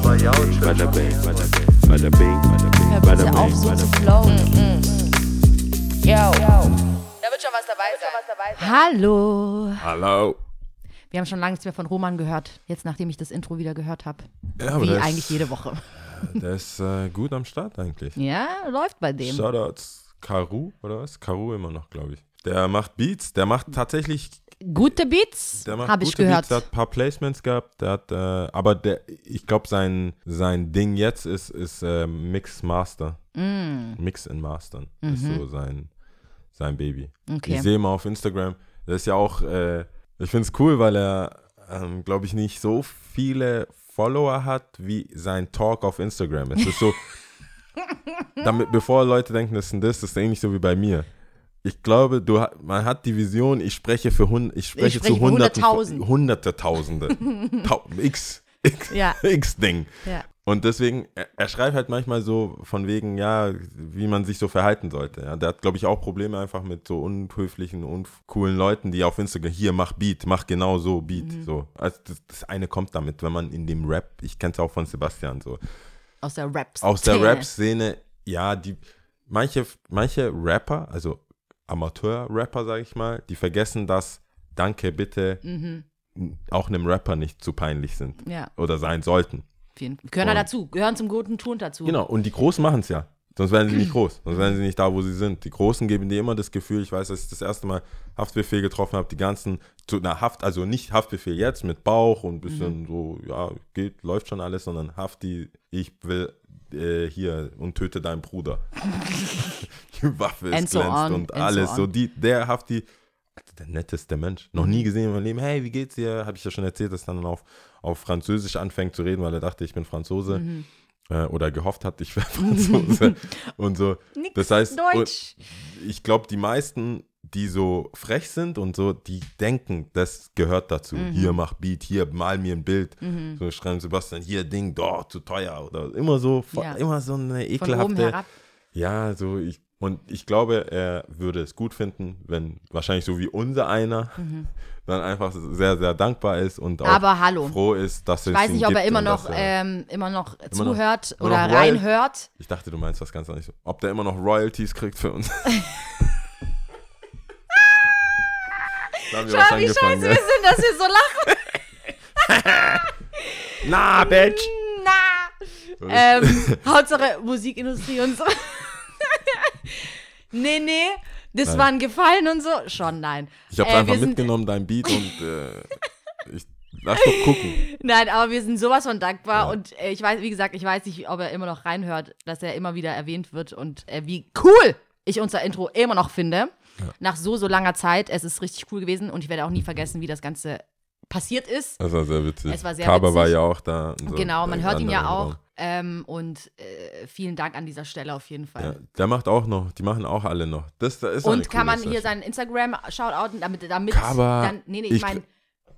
bing, bada bing, bada bing, bada bing, bada bing, bada bitte auf, bing, bada bing. flowen. Yo. Da wird schon was dabei sein. Hallo. Hallo. Wir haben schon lange nichts mehr von Roman gehört, jetzt nachdem ich das Intro wieder gehört habe. Ja, aber Wie der eigentlich ist, jede Woche. der ist äh, gut am Start eigentlich. Ja, läuft bei dem. Shoutouts Karu, oder was? Karu immer noch, glaube ich. Der macht Beats, der macht tatsächlich, Gute Beats, habe ich gehört. Beats, der hat ein paar Placements gehabt, der hat, äh, aber der, ich glaube, sein, sein Ding jetzt ist, ist äh, Mix Master. Mm, Mix and Mastern ist so sein, sein Baby. Mhm. Okay. Ich sehe mal auf Instagram, das ist ja auch, äh, ich finde es cool, weil er, ähm, glaube ich, nicht so viele Follower hat, wie sein Talk auf Instagram. Es ist so, damit, bevor Leute denken, das ist ein Diss, das ist ähnlich so wie bei mir. Ich glaube, du, man hat die Vision, ich spreche für hund, ich spreche, spreche zu Hunderten, Hunderttausend. Hunderte Tausende. Tau, X, X, Ja. X-Ding. Ja. Und deswegen, er, er schreibt halt manchmal so von wegen, ja, wie man sich so verhalten sollte. Ja. Der hat, glaube ich, auch Probleme einfach mit so unhöflichen, uncoolen Leuten, die auf Instagram, hier, mach Beat, mach genau so Beat. Mhm. So. Also das, das eine kommt damit, wenn man in dem Rap, ich kenne es auch von Sebastian so, Aus der Rap. aus der Rap-Szene, ja, die, manche, manche Rapper, also Amateur-Rapper, sage ich mal, die vergessen, dass Danke, bitte Mhm. auch einem Rapper nicht zu peinlich sind Ja, oder sein sollten. Gehören da dazu, gehören zum guten Tun dazu. Genau, und die Großen machen es ja. Sonst wären sie nicht groß. Sonst wären sie nicht da, wo sie sind. Die Großen geben dir immer das Gefühl, ich weiß, dass ich das erste Mal Haftbefehl getroffen habe, die ganzen, zu einer Haft, also nicht Haftbefehl jetzt mit Bauch und ein bisschen so, ja, geht, läuft schon alles, sondern Hafti, ich will äh, hier und töte deinen Bruder. die Waffe ist And so glänzt on, und so alles. on. So, die, der Hafti, der netteste Mensch. Noch nie gesehen in meinem Leben. Hey, wie geht's dir? Habe ich ja schon erzählt, dass er dann auf, auf Französisch anfängt zu reden, weil er dachte, ich bin Franzose. Mhm. Äh, oder gehofft hat, ich wäre Franzose. und so. Nix Das heißt, Deutsch. und ich glaube, die meisten, die so frech sind und so, die denken, das gehört dazu. Mhm. Hier mach Beat, hier mal mir ein Bild. So schreiben Sebastian, hier Ding, dort, zu teuer. Oder immer so, Ja. immer so eine ekelhafte. Ja, so ich. Und ich glaube, er würde es gut finden, wenn wahrscheinlich so wie unser einer dann einfach sehr, sehr dankbar ist und auch Mhm. Aber hallo. froh ist, dass es Ich weiß nicht, ob er immer noch, dass ähm, immer noch noch- zuhört immer oder noch reinhört. Ich dachte, du meinst was ganz anderes. Ob der immer noch Royalties kriegt für uns. haben wir was Schau, wie scheiße wir sind, dass wir so lachen. Na, Bitch! Na. Ähm, Hauptsache Musikindustrie und so. nee, nee. Das Nein. war ein Gefallen und so. Schon, nein. Ich hab's Äh, einfach mitgenommen, dein Beat, und äh, ich lass doch gucken. Nein, aber wir sind sowas von dankbar Ja. und äh, ich weiß, wie gesagt, ich weiß nicht, ob er immer noch reinhört, dass er immer wieder erwähnt wird und äh, wie cool ich unser Intro immer noch finde. Nach so, so langer Zeit. Es ist richtig cool gewesen und ich werde auch nie vergessen, wie das Ganze passiert ist. Das war sehr witzig. Es war sehr Kaba witzig. war ja auch da. so, genau, man hört ihn ja auch. Ähm, und äh, vielen Dank an dieser Stelle auf jeden Fall. Ja, der macht auch noch, die machen auch alle noch. Das, da ist und kann man hier Session. seinen Instagram shoutouten, damit, damit Kaba, dann, nee, nee, ich ich- meine,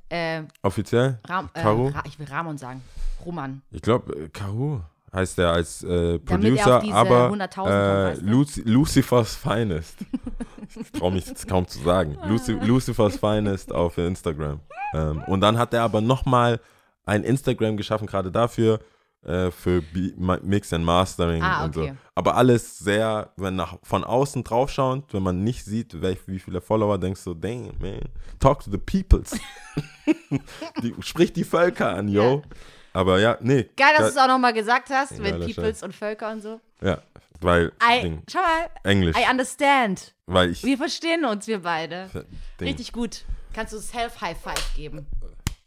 äh, Offiziell? Ram, äh? Ra, ich will Ramon sagen. Roman. Ich glaube, Karu heißt er als äh, er Producer, aber 100.000 kommt, äh? Luci Lucifers Finest. ich traue mich jetzt kaum zu sagen. Luci Lucifers Finest auf Instagram. Ähm, und dann hat er aber nochmal ein Instagram geschaffen, gerade dafür, äh, für B Mix and Mastering Ah, und okay. so. Aber alles sehr, wenn nach, von außen draufschauend, wenn man nicht sieht, welch, wie viele Follower, denkst du, damn, man, talk to the peoples. die, sprich die Völker an, yo. Aber ja, nee. Geil, dass du es auch nochmal gesagt hast, mit Peoples und Völker und so. Ja, weil I, Ding, schau mal, Englisch, I understand. weil ich Wir verstehen uns, wir beide. Ding. Richtig gut. Kannst du Self-High-Five geben?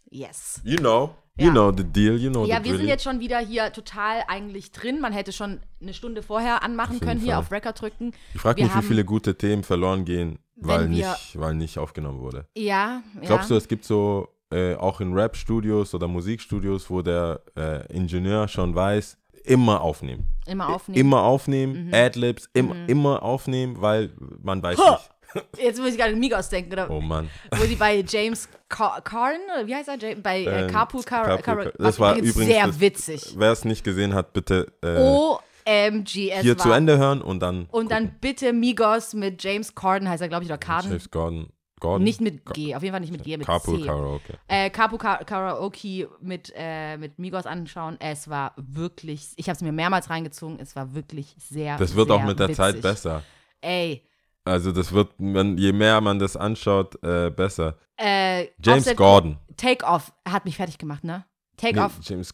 Yes. You know, you Ja. know the deal, you know Ja, wir sind jetzt schon wieder hier total eigentlich drin. Man hätte schon eine Stunde vorher anmachen können, hier Fall. auf Record drücken. Ich frage mich, wie viele gute Themen verloren gehen, weil nicht, weil nicht aufgenommen wurde. Ja, Glaubst ja. du, es gibt so äh, auch in Rap-Studios oder Musikstudios, wo der äh, Ingenieur schon weiß, immer aufnehmen. Immer aufnehmen. Mhm. Immer aufnehmen, Adlibs, immer, immer aufnehmen, weil man weiß Ha! nicht. Jetzt muss ich gerade an Migos denken, oder? Oh Mann. Wo sie bei James Car Carn, oder wie heißt er? Ja- Bei äh, Ähm, Carpool Car Carpool Das war übrigens sehr das- witzig. Wer es nicht gesehen hat, bitte äh, OMG, es hier war. zu Ende hören und dann Und dann bitte Migos mit James Corden, heißt er, glaube ich, oder Carden. James Gordon. Gordon? Nicht mit G, auf jeden Fall nicht mit G, mit Carpool C. Karaoke. Äh, Carpool Ka- Karaoke mit, äh, mit Migos anschauen. Es war wirklich, ich habe es mir mehrmals reingezogen, es war wirklich sehr Das wird sehr auch mit der Zeit witzig. besser. Ey, Also das wird, wenn, je mehr man das anschaut, äh, besser. äh, James Gordon. Take Off hat mich fertig gemacht, ne? Take Nee, Off, James,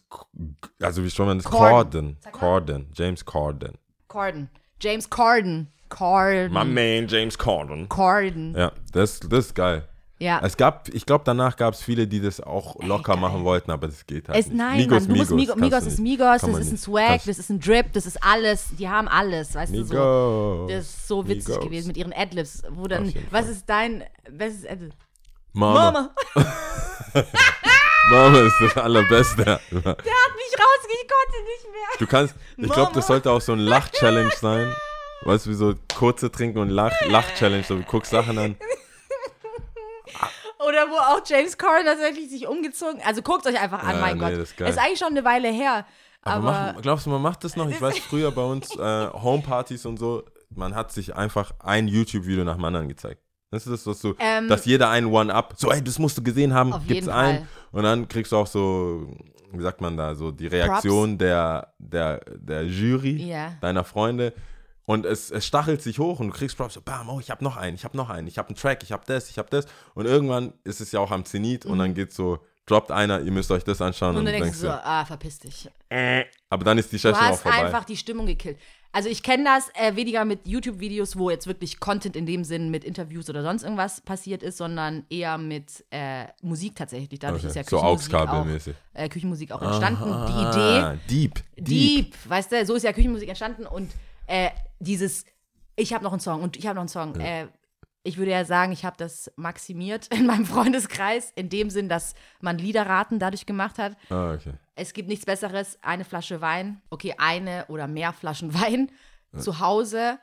also wie schon man das? Corden. Corden. James Corden. Corden. James Corden. Corden. My man, James Corden. Corden. Ja, das, das ist geil. Ja. Es gab, ich glaube, danach gab es viele, die das auch locker geil. machen wollten, aber das geht halt Es, nicht. nein, Migos, Mann, du musst Migos, Migos du ist. Migos, das ist ein. Swag, Kannst- das ist ein Drip, das ist alles, die haben alles, weißt du, so. Migos. Das ist so witzig Migos. gewesen mit ihren Adlibs, wo dann, was Fall. ist dein bestes Adlib? Mama. Mama, Mama ist das Allerbeste. der hat mich rausge, ich konnte nicht mehr. Du kannst, ich glaube, das sollte auch so ein Lach-Challenge sein. Weißt du, wie so kurze Trinken und Lach- Lach-Challenge. so, du guckst Sachen an. Oder wo auch James Corden tatsächlich sich umgezogen, also guckt euch einfach an, Ja, mein nee, Gott. das ist geil. ist eigentlich schon eine Weile her, Aber, aber, mach, glaubst du, man macht das noch? Ich weiß, früher bei uns äh, Homepartys und so, man hat sich einfach ein YouTube-Video nach dem anderen gezeigt. Das ist das, was so, Ähm, dass jeder einen One-Up, so, ey, das musst du gesehen haben, Auf gibt's jeden ein. Fall. Und dann kriegst du auch so, wie sagt man da, so die Reaktion der, der, der Jury, Ja. deiner Freunde. Und es, es stachelt sich hoch und du kriegst Props, so, bam, oh, ich hab noch einen, ich hab noch einen, ich hab einen Track, ich hab das, ich hab das. Und irgendwann ist es ja auch am Zenit und dann geht's so, droppt einer, ihr müsst euch das anschauen. Mhm. und Und, dann du denkst du so, ah, verpiss dich. aber dann ist die Du Session auch hast vorbei. einfach die Stimmung gekillt. Also ich kenne das äh, weniger mit YouTube-Videos, wo jetzt wirklich Content in dem Sinn mit Interviews oder sonst irgendwas passiert ist, sondern eher mit äh, Musik tatsächlich. Dadurch Okay. ist ja So Küchenmusik auch, AUX-Kabelmäßig. äh, Küchenmusik auch entstanden. Die Idee, Ah, Deep. Deep. Deep, weißt du, so ist ja Küchenmusik entstanden und äh, dieses, ich habe noch einen Song und ich habe noch einen Song. Äh, ich würde ja sagen, ich habe das maximiert in meinem Freundeskreis, in dem Sinn, dass man Liederraten dadurch gemacht hat. Ah, okay. Es gibt nichts Besseres, eine Flasche Wein, okay, eine oder mehr Flaschen Wein zu Hause,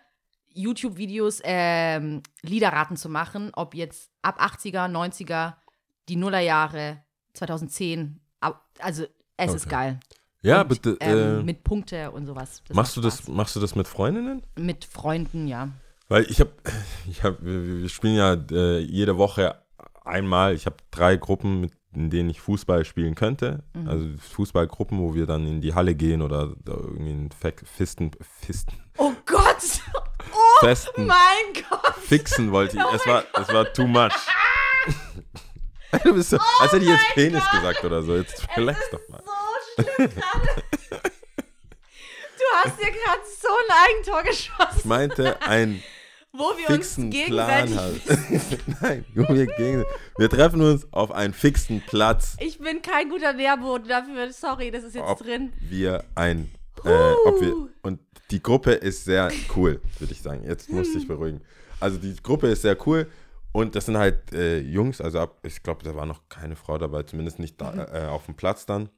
YouTube-Videos, ähm, Liederraten zu machen, ob jetzt ab 80er, 90er, die Nullerjahre, 2010, ab, also es ist Okay. geil. Ja, Und, bitte. ähm, äh, mit Punkte und sowas. Das machst, du das, machst du das mit Freundinnen? Mit Freunden, ja. Weil ich habe, ich hab, wir, spielen ja äh, jede Woche einmal. Ich habe drei Gruppen, mit, in denen ich Fußball spielen könnte. Mhm. Also Fußballgruppen, wo wir dann in die Halle gehen oder irgendwie in Fe- Fisten, Fisten, Oh Gott! Oh Festen, mein Gott! fixen wollte ich. es war, es war too much. du bist so, als hätte ich jetzt Penis Gott. gesagt oder so. Jetzt relax doch mal. So. Du hast dir gerade so ein Eigentor Ich geschossen, meinte ein wo wir uns fixen gegenseitig. Plan halt. Nein, wir, gegen, wir treffen uns auf einen fixen Platz, Ich bin kein guter Nährboden dafür. Sorry, das ist jetzt ob drin. wir ein, äh, ob wir, und die Gruppe ist sehr cool, würde ich sagen. Jetzt muss ich beruhigen. Also die Gruppe ist sehr cool und das sind halt äh, Jungs, also ab, ich glaube, da war noch keine Frau dabei, zumindest nicht da, äh, auf dem Platz dann.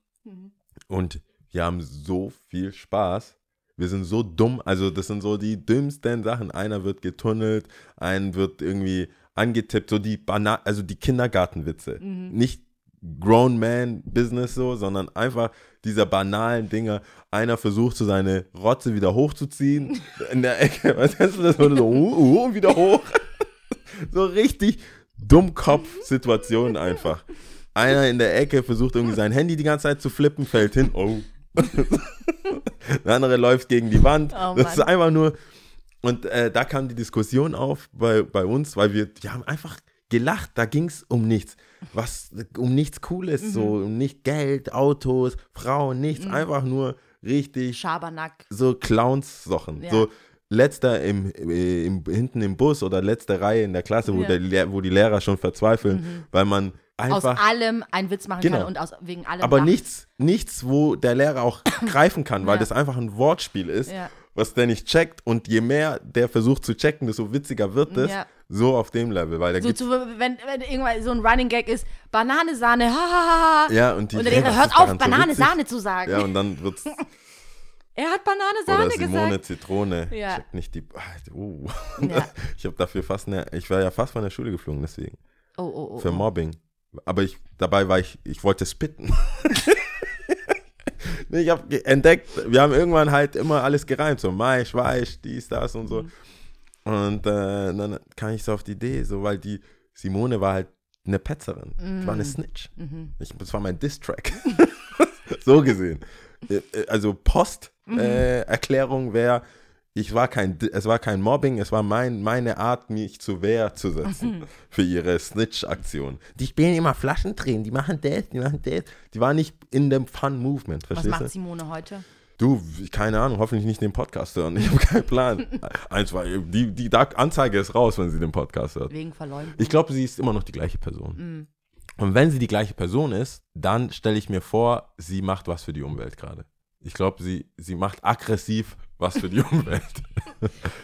Und wir haben so viel Spaß. Wir sind so dumm, also das sind so die dümmsten Sachen. Einer wird getunnelt, ein wird irgendwie angetippt, so die Bana also die Kindergartenwitze. Nicht Grown Man Business so, sondern einfach dieser banalen Dinger. Einer versucht so seine Rotze wieder hochzuziehen in der Ecke. Was du das? So, uh, uh, wieder hoch. so richtig Dummkopf-Situationen einfach. Einer in der Ecke versucht irgendwie sein Handy die ganze Zeit zu flippen, fällt hin. Oh. Der andere läuft gegen die Wand. Oh das ist einfach nur. Und äh, da kam die Diskussion auf bei, bei uns, weil wir, wir haben einfach gelacht. Da ging es um nichts. Was, um nichts Cooles, Mhm. so, um nicht Geld, Autos, Frauen, nichts. Einfach nur richtig Schabernack. so Clowns-Sachen. Ja. So letzter im, im, hinten im Bus oder letzte Reihe in der Klasse, wo, Ja. Mhm. der, wo die Lehrer schon verzweifeln, weil man Aus einfach. allem einen Witz machen Genau. kann und aus, wegen allem. aber lacht. nichts, nichts, wo der Lehrer auch greifen kann, weil Ja. das einfach ein Wortspiel ist, Ja. was der nicht checkt. Und je mehr der versucht zu checken, desto witziger wird es. Ja. So auf dem Level, weil da So, zu, wenn, wenn irgendwann so ein Running Gag ist, Banane, Sahne, ha, ha, ha, ja, und, die Und der Lehrer, hört auf, so Banane, witzig? Sahne zu sagen. Ja, und dann wird's er hat Banane, oder Sahne Simone gesagt. Zitrone. Ja. Check nicht die. Uh. Ja. Ich habe dafür fast eine, ich war ja fast von der Schule geflogen, deswegen. Oh, oh, oh. für oh. Mobbing. Aber ich, dabei war ich, ich wollte spitten. ich habe entdeckt, wir haben irgendwann halt immer alles gereimt, so Mai, Schweich, dies, das und so. Mhm. Und äh, dann kam ich so auf die Idee, so, weil die, Simone war halt eine Petzerin. Die Mm. war eine Snitch. Mhm. Ich, das war mein Diss-Track. so gesehen. Äh, äh, Also Mhm. Post-Erklärung wäre, ich war kein, es war kein Mobbing, es war mein, meine Art, mich zur Wehr zu setzen Mhm. für ihre Snitch-Aktion. Die spielen immer Flaschendrehen, die machen das, die machen das. Die war nicht in dem Fun-Movement, Was verstehst du? macht Simone heute? Du, keine Ahnung, hoffentlich nicht den Podcast hören. Ich habe keinen Plan. Eins war, die, die Anzeige ist raus, wenn sie den Podcast hört. Wegen Verleumdung. Ich glaube, sie ist immer noch die gleiche Person. Mhm. Und wenn sie die gleiche Person ist, dann stelle ich mir vor, sie macht was für die Umwelt gerade. Ich glaube, sie, sie macht aggressiv was für die Umwelt.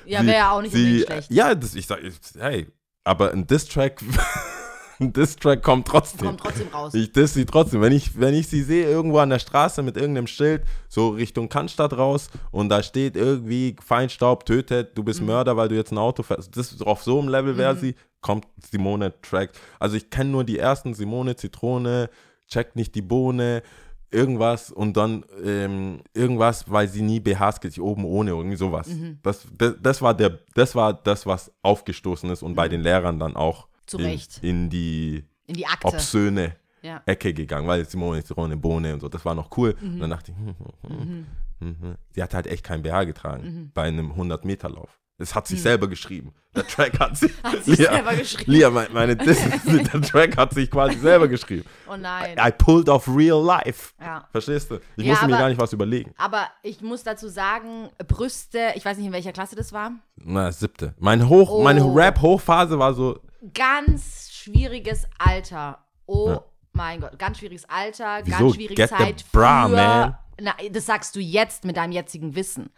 ja, wäre ja auch nicht sie, schlecht. Ja, das, ich sage, hey, aber ein Diss-Track, ein Diss-Track kommt trotzdem. Kommt trotzdem raus. Ich diss sie trotzdem. Wenn ich, wenn ich sie sehe irgendwo an der Straße mit irgendeinem Schild, so Richtung Cannstatt raus und da steht irgendwie Feinstaub tötet, du Mhm. bist Mörder, weil du jetzt ein Auto fährst. Das auf so einem Level wäre sie, kommt Simone Track. Also ich kenne nur die ersten Simone Zitrone, checkt nicht die Bohne, irgendwas und dann ähm, irgendwas, weil sie nie BHs geht, oben ohne, irgendwie sowas. Mhm. Das, das, das, war der, das war das, was aufgestoßen ist und bei den Lehrern dann auch Mhm. Zu in, Recht. in die In die Akte. obszöne Ja. Ecke gegangen, weil Simone Zitrone, Bohne und so, das war noch cool. Mhm. Und dann dachte ich, hm, hm, hm, hm, hm. sie hat halt echt kein BH getragen Mhm. bei einem 100-Meter-Lauf. Das hat sich selber geschrieben. Der Track hat sich, Hat sich selber geschrieben. Lia, meine, meine der Track hat sich quasi selber geschrieben. Oh nein. I pulled off real life. Ja. Verstehst du? Ich Ja, musste mir aber- gar nicht was überlegen. Aber ich muss dazu sagen, Brüste, ich weiß nicht, in welcher Klasse das war. Na, siebte. Mein Hoch, Oh. Meine Rap-Hochphase war so, Ganz schwieriges Alter. Oh Ja. mein Gott, ganz schwieriges Alter, Wieso? ganz schwierige Get the Zeit. bra, für, man. Na, das sagst du jetzt mit deinem jetzigen Wissen.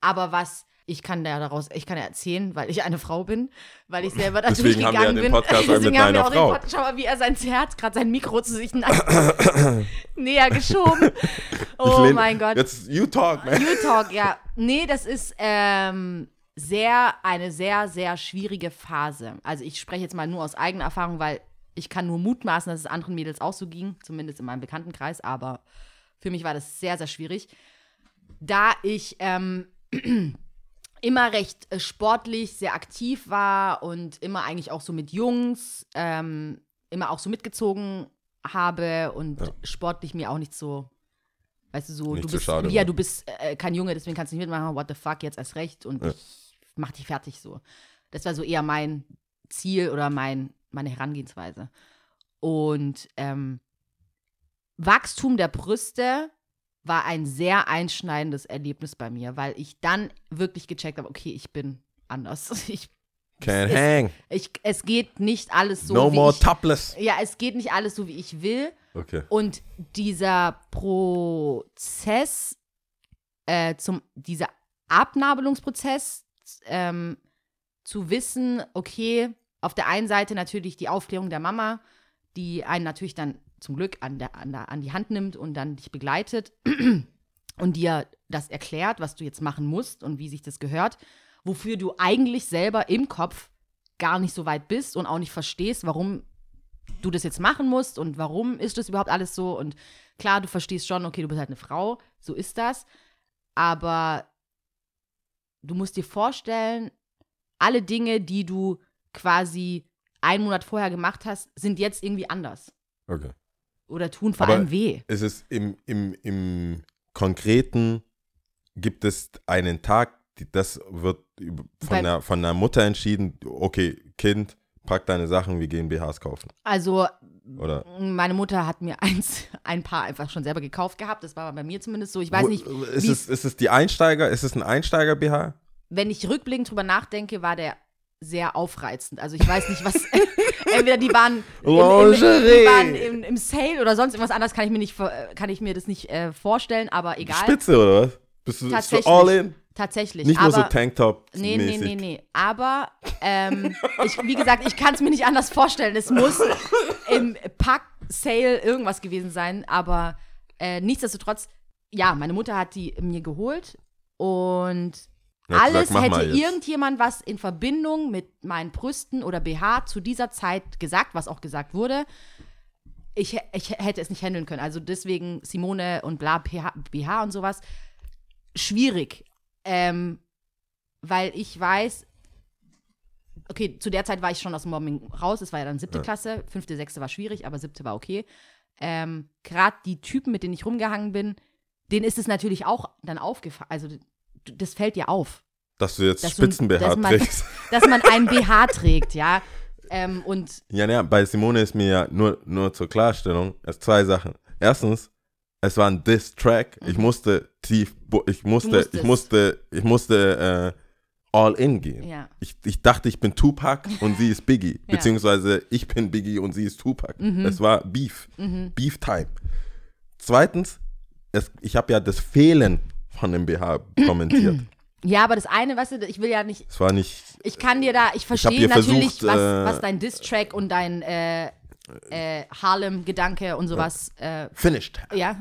Aber was ich kann ja daraus, ich kann ja erzählen, weil ich eine Frau bin, weil ich selber dazu Deswegen nicht haben wir ja gegangen bin. Podcast halt mit Deswegen haben wir auch Frau. den Pod, schau mal, wie er sein Herz, gerade sein Mikro zu sich näher geschoben. Oh ich lehn- mein Gott. Jetzt, you talk, man. You Talk, ja. Nee, das ist ähm, sehr, eine sehr, sehr schwierige Phase. Also ich spreche jetzt mal nur aus eigener Erfahrung, weil ich kann nur mutmaßen, dass es anderen Mädels auch so ging, zumindest in meinem Bekanntenkreis, aber für mich war das sehr, sehr schwierig. Da ich ähm, immer recht äh, sportlich, sehr aktiv war und immer eigentlich auch so mit Jungs, ähm, immer auch so mitgezogen habe und Ja. sportlich mir auch nicht so, weißt du, so, Nicht du bist, schade ja, du bist äh, kein Junge, deswegen kannst du nicht mitmachen, what the fuck, jetzt erst recht und Ja. ich mach dich fertig so. Das war so eher mein Ziel oder mein, meine Herangehensweise. Und ähm, Wachstum der Brüste war ein sehr einschneidendes Erlebnis bei mir, weil ich dann wirklich gecheckt habe, okay, ich bin anders. Ich, Can't Es- hang. ich, es geht nicht alles so, no wie more ich, topless. ja, es geht nicht alles so, wie ich will. Okay. Und dieser Prozess, äh, zum, dieser Abnabelungsprozess, ähm, zu wissen, okay, auf der einen Seite natürlich die Aufklärung der Mama, die einen natürlich dann zum Glück an, der, an, der, an die Hand nimmt und dann dich begleitet und dir das erklärt, was du jetzt machen musst und wie sich das gehört, wofür du eigentlich selber im Kopf gar nicht so weit bist und auch nicht verstehst, warum du das jetzt machen musst und warum ist das überhaupt alles so. Und klar, du verstehst schon, okay, du bist halt eine Frau, so ist das. Aber du musst dir vorstellen, alle Dinge, die du quasi einen Monat vorher gemacht hast, sind jetzt irgendwie anders. Okay. Oder tun vor Aber- allem weh. Es ist im, im, im Konkreten, gibt es einen Tag, das wird von der, von der Mutter entschieden, okay, Kind, pack deine Sachen, wir gehen BHs kaufen. Also, Oder meine Mutter hat mir eins, ein paar einfach schon selber gekauft gehabt. Das war bei mir zumindest so. Ich weiß nicht, ist es, ist es die Einsteiger, ist es ein Einsteiger-BH? wenn ich rückblickend drüber nachdenke, war der sehr aufreizend. Also ich weiß nicht, was. entweder die waren, im, im, die waren im, im Sale oder sonst irgendwas anderes kann ich mir nicht vor- kann ich mir das nicht äh, vorstellen, aber egal. Spitze, oder was? Bist du, bist du Tatsächlich. all in? Tatsächlich. Nicht aber, nur so Tanktop-mäßig. Nee, nee, nee, nee. Aber, ähm, ich, wie gesagt, ich kann es mir nicht anders vorstellen. Es muss im Pack-Sale irgendwas gewesen sein. Aber äh, nichtsdestotrotz, ja, meine Mutter hat die mir geholt und alles mal hätte irgendjemand was in Verbindung mit meinen Brüsten oder BH zu dieser Zeit gesagt, was auch gesagt wurde. Ich, ich hätte es nicht handeln können. Also deswegen Simone und bla, BH, BH und sowas. Schwierig. Ähm, weil ich weiß, okay, zu der Zeit war ich schon aus dem Mobbing raus. Es war ja dann siebte Klasse. Fünfte, sechste war schwierig, aber siebte war okay. Ähm, Gerade die Typen, mit denen ich rumgehangen bin, denen ist es natürlich auch dann aufgefallen. Also, das fällt dir auf. Dass du jetzt dass dass man- trägst. Dass man einen BH trägt, ja. Ähm, und Ja, ja, bei Simone ist mir ja nur, nur zur Klarstellung, es zwei Sachen. Erstens, es war ein Diss-Track. Ich musste tief, ich musste, ich musste, ich musste äh, all in gehen. ja. Ich, ich dachte, ich bin Tupac und sie ist Biggie. Ja. Beziehungsweise ich bin Biggie und sie ist Tupac. Mhm. Es war Beef. Beef Time. Zweitens, es, ich habe ja das Fehlen von dem BH kommentiert. ja, aber das eine, weißt du, ich will ja nicht, Es war nicht, ich kann dir da, ich verstehe natürlich, versucht, was, äh, was dein Diss-Track und dein äh, äh, Harlem-Gedanke und sowas äh, finished. ja,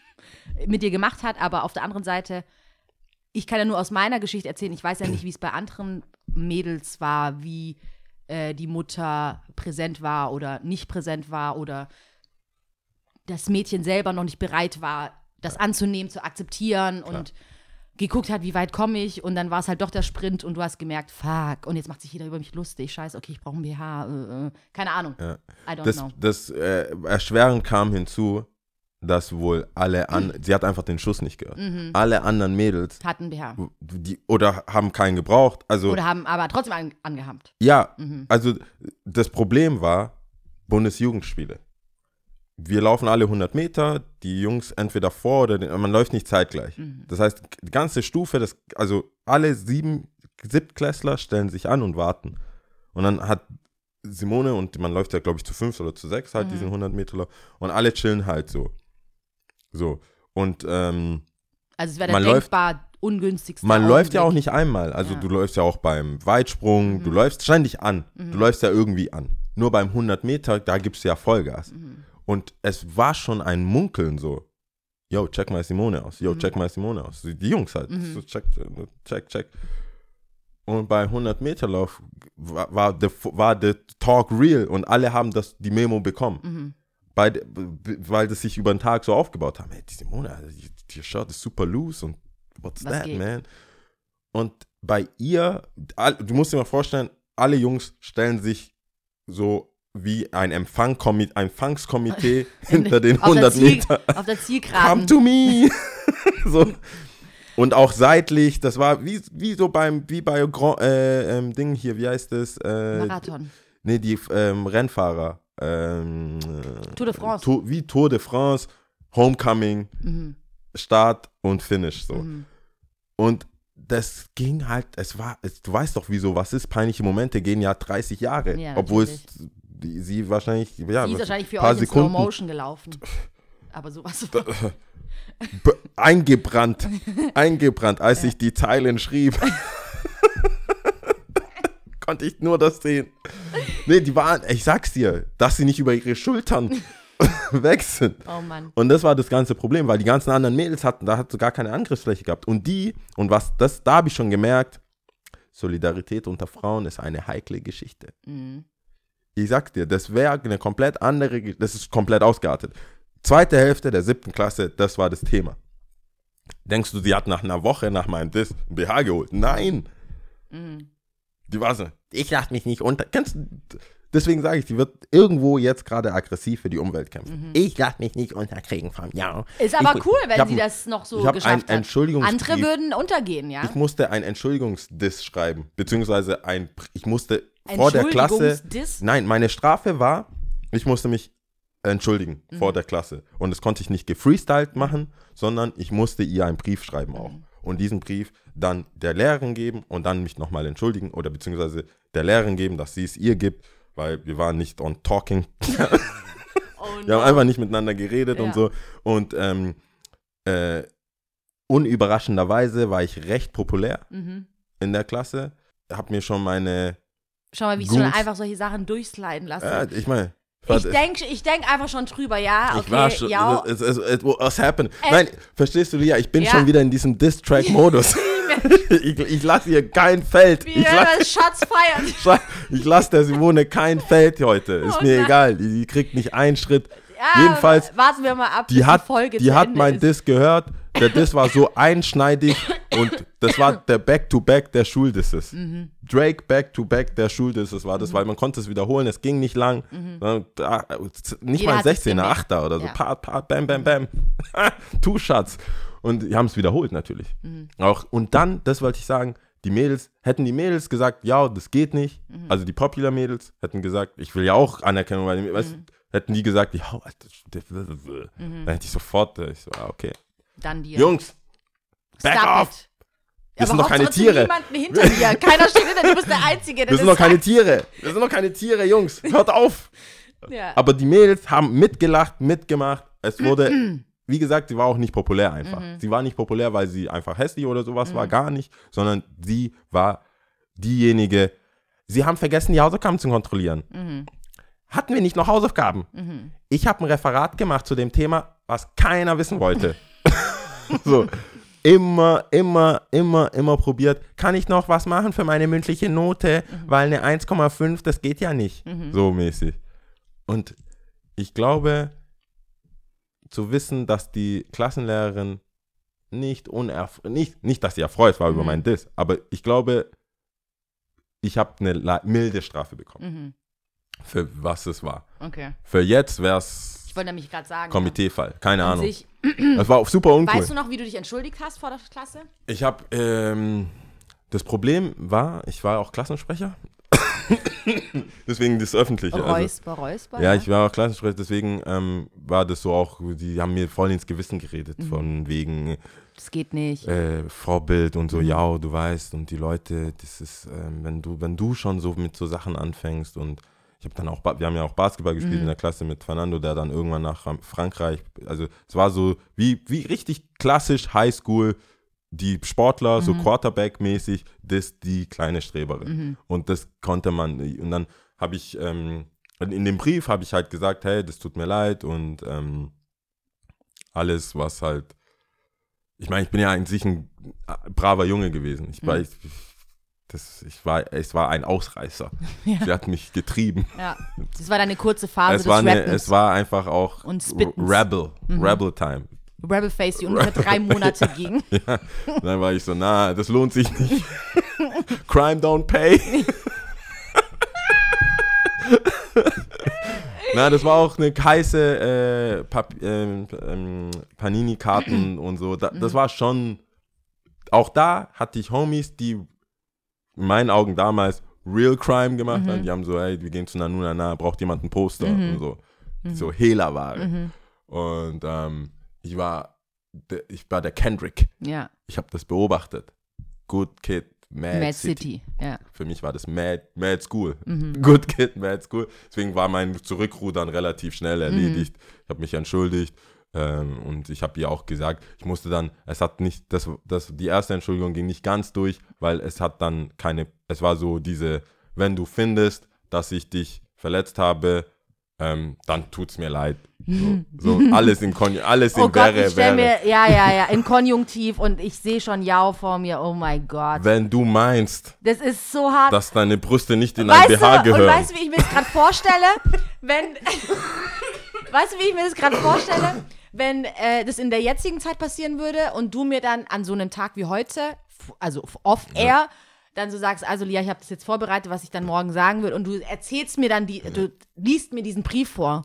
mit dir gemacht hat, aber auf der anderen Seite, ich kann ja nur aus meiner Geschichte erzählen, ich weiß ja nicht, wie es bei anderen Mädels war, wie äh, die Mutter präsent war oder nicht präsent war oder das Mädchen selber noch nicht bereit war, das anzunehmen, zu akzeptieren und geguckt hat, wie weit komme ich und dann war es halt doch der Sprint und du hast gemerkt, fuck, und jetzt macht sich jeder über mich lustig, scheiße, okay, ich brauche ein BH, äh, äh, keine Ahnung, Ja. I don't Das, know. das äh, erschwerend kam hinzu, dass wohl alle an, sie hat einfach den Schuss nicht gehört. Mhm. Alle anderen Mädels, Hatten BH. die, oder haben keinen gebraucht. Also Oder haben aber trotzdem an, angehabt. ja, Mhm. also das Problem war Bundesjugendspiele. Wir laufen alle 100 Meter, die Jungs entweder vor oder den, man läuft nicht zeitgleich. Mhm. Das heißt, die ganze Stufe, das, also alle sieben Siebtklässler stellen sich an und warten. Und dann hat Simone und man läuft ja, glaube ich, zu fünf oder zu sechs Mhm. halt diesen 100 Meter Lauf und alle chillen halt so. So. Und ähm, Also es wäre der Man läuft- denkbar ungünstigste man läuft ja auch Augenblick. nicht einmal. Also Ja. Mhm. du läufst ja auch beim Weitsprung, du läufst ständig an. Du läufst ja irgendwie an. Nur beim 100 Meter, da gibst du ja Vollgas. Mhm. Und es war schon ein Munkeln so. Yo, check mal Simone aus. Mhm. Yo, check mal Simone aus. Die Jungs halt. So, check, check, check. Und bei 100 Meter Lauf war, war, the, war the talk real und alle haben das, die Memo bekommen. Mhm. Bei, weil das sich über den Tag so aufgebaut haben. Hey, die Simone, Alter, die, die Shirt ist super loose und what's Was that, geht? man? Und bei ihr, du musst dir mal vorstellen, alle Jungs stellen sich so wie ein Empfangskomitee hinter den Auf der 100 Ziel- Meter. Auf der Come Zielgeraden. to me! so. Und auch seitlich, das war wie, wie so beim, wie bei Grand, äh, ähm, Ding hier, wie heißt das? Äh, Marathon. nee, die ähm, Rennfahrer. Ähm, Tour de France. Tour, wie Tour de France, Homecoming, Mhm. Start und Finish so. Mhm. Und das ging halt, es war, es, du weißt doch, wieso was ist, peinliche Momente gehen ja 30 Jahre, Ja, obwohl es die, sie wahrscheinlich, ja, Die ist wahrscheinlich für euch in Sekunden. Slow Motion gelaufen. Aber sowas. be- eingebrannt, eingebrannt, als ich die Zeilen schrieb. Konnte ich nur das sehen. Nee, die waren, ich sag's dir, dass sie nicht über ihre Schultern weg sind. Oh Mann. Und das war das ganze Problem, weil die ganzen anderen Mädels hatten, da hat sie gar keine Angriffsfläche gehabt. Und die, und was, das, da habe ich schon gemerkt, Solidarität unter Frauen ist eine heikle Geschichte. Mhm. Ich sag's dir, das wäre eine komplett andere, das ist komplett ausgeartet. Zweite Hälfte der siebten Klasse, das war das Thema. Denkst du, sie hat nach einer Woche nach meinem Diss ein BH geholt? Nein. Mhm. Die war so, ich lass mich nicht unter. Kennst du, deswegen sage ich, die wird irgendwo jetzt gerade aggressiv für die Umwelt kämpfen. Ich lass mich nicht unterkriegen vom Ja. Ist aber Ich- cool, wenn hab sie ein- das noch so ich geschafft einen hat. Andere würden untergehen, ja? Ich musste ein Entschuldigungsdiss schreiben, beziehungsweise ein, ich musste vor der Klasse, nein, meine Strafe war, ich musste mich entschuldigen Mhm. vor der Klasse. Und das konnte ich nicht gefreestylt machen, sondern ich musste ihr einen Brief schreiben auch. Mhm. Und diesen Brief dann der Lehrerin geben und dann mich nochmal entschuldigen oder beziehungsweise der Lehrerin geben, dass sie es ihr gibt, weil wir waren nicht on talking. Oh Wir haben einfach nicht miteinander geredet Ja. und so. Und ähm, äh, unüberraschenderweise war ich recht populär Mhm. in der Klasse. Hab mir schon meine, Schau mal, wie ich schon Goons. einfach solche Sachen durchsliden lasse. äh, ich meine, ich denke ich denk einfach schon drüber, ja, okay, ich war schon, ja. es, es, es, was happened? Äh, Nein, verstehst du, Lia, ich bin ja. schon wieder in diesem Diss-Track-Modus. ich ich lasse ihr kein Feld. Wie Ich lasse Schatz feiern. ich lass der Simone kein Feld heute. Ist Oh mir nein. egal. Die, die kriegt nicht einen Schritt. Ja, Jedenfalls, warten wir mal ab, die hat, Folge die hat Ende mein ist. Diss gehört. Der Diss war so einschneidig und das war der Back-to-Back der Schuldisses. Mhm. Drake Back-to-Back der Schuldisses war das, weil man konnte es wiederholen, es ging nicht lang. da- Nicht Mhm. Jeder mal sich's 16er, gemerkt. 8er oder so. Ja. Part, Part, bam, bam, bam. Two Shots. Und die haben es wiederholt natürlich. Mhm. Auch, und dann, das wollte ich sagen, die Mädels, hätten die Mädels gesagt, ja, das geht nicht, Mhm. also die Popular Mädels hätten gesagt, ich will ja auch Anerkennung, weil, weißt, Mhm. Hätten die gesagt, ja, Alter, dann hätte ich sofort, äh, ich so, ah, okay. Dann dir. Jungs, back Stop off! it. Wir sind doch keine Tiere. niemanden hinter dir. Keiner steht hinter dir, du bist der Einzige. der Wir sind das doch keine. Tiere. Wir sind doch keine Tiere, Jungs. Hört auf. Ja. Aber die Mädels haben mitgelacht, mitgemacht. Es wurde, wie gesagt, sie war auch nicht populär einfach. Mhm. Sie war nicht populär, weil sie einfach hässlich oder sowas war, gar nicht, sondern sie war diejenige, sie haben vergessen, die Hausaufgaben zu kontrollieren. Mhm. Hatten wir nicht noch Hausaufgaben? Ich habe ein Referat gemacht zu dem Thema, was keiner wissen wollte. so. Immer, immer, immer, immer probiert. Kann ich noch was machen für meine mündliche Note? Weil eine 1,5, das geht ja nicht. So mäßig. Und ich glaube, zu wissen, dass die Klassenlehrerin nicht unerf nicht, nicht, dass sie erfreut war über Mhm. meinen Diss, aber ich glaube, ich habe eine milde Strafe bekommen. Für was es war. Okay. Für jetzt wäre es Ich wollte nämlich gerade sagen. Komiteefall. Keine Ahnung. sich, Das war auch super uncool. Weißt du noch, wie du dich entschuldigt hast vor der Klasse? Ich habe, ähm, das Problem war, ich war auch Klassensprecher. deswegen das Öffentliche. Also, Räusper, ja, ich war auch Klassensprecher, deswegen ähm, war das so auch, die haben mir voll ins Gewissen geredet, Mhm. von wegen Das geht nicht. äh, Vorbild und so, Mhm. ja, du weißt, und die Leute, das ist, ähm, wenn du, wenn du schon so mit so Sachen anfängst und ich habe dann auch, wir haben ja auch Basketball gespielt Mhm. in der Klasse mit Fernando, der dann irgendwann nach Frankreich, also es war so wie, wie richtig klassisch Highschool, die Sportler, so Quarterback-mäßig, das die kleine Streberin. Und das konnte man, und dann habe ich, ähm, in dem Brief habe ich halt gesagt, hey, das tut mir leid und ähm, alles, was halt, ich meine, ich bin ja sich ein braver Junge gewesen. Ich war, ich, das, ich war, es war ein Ausreißer. Sie hat mich getrieben. Ja. Das war deine kurze Phase es, des war eine, es war einfach auch Und Spittens. Rebel, Rebel Time. Rebel Face, die ungefähr drei Monate ging. Und dann war ich so, na, das lohnt sich nicht. Crime don't pay. na, das war auch eine heiße äh, Pap- ähm, ähm, Panini-Karten und so. Da, das war schon, auch da hatte ich Homies, die in meinen Augen damals Real Crime gemacht haben. Die haben so, hey, wir gehen zu Nanuna, na, braucht jemand ein Poster und so. Die so Hehlerware. Und ähm, ich war, der, ich war der Kendrick. Ja. Ich habe das beobachtet. Good Kid, Mad, Mad City. City. Ja. Für mich war das Mad, Mad School. Mhm. Good Kid, Mad School. Deswegen war mein Zurückrudern relativ schnell Mhm. erledigt. Ich habe mich entschuldigt. Ähm, und ich habe ihr auch gesagt, ich musste dann, es hat nicht, das, das, die erste Entschuldigung ging nicht ganz durch, weil es hat dann keine, es war so diese, wenn du findest, dass ich dich verletzt habe, ähm, dann tut's mir leid. So, so alles in Kon alles in Oh Gott, wäre, ich wäre. mir, ja, ja, ja, im Konjunktiv und ich sehe schon Jau vor mir, oh mein Gott. Wenn du meinst, Das ist so hart. dass deine Brüste nicht in ein weißt BH du, und gehören. weißt du, wie ich mir das gerade vorstelle? Wenn, weißt du, wie ich mir das gerade vorstelle? Wenn äh, das in der jetzigen Zeit passieren würde und du mir dann an so einem Tag wie heute, also off-air, dann so sagst, also Lia, ich habe das jetzt vorbereitet, was ich dann morgen sagen würde und du erzählst mir dann, die, du liest mir diesen Brief vor.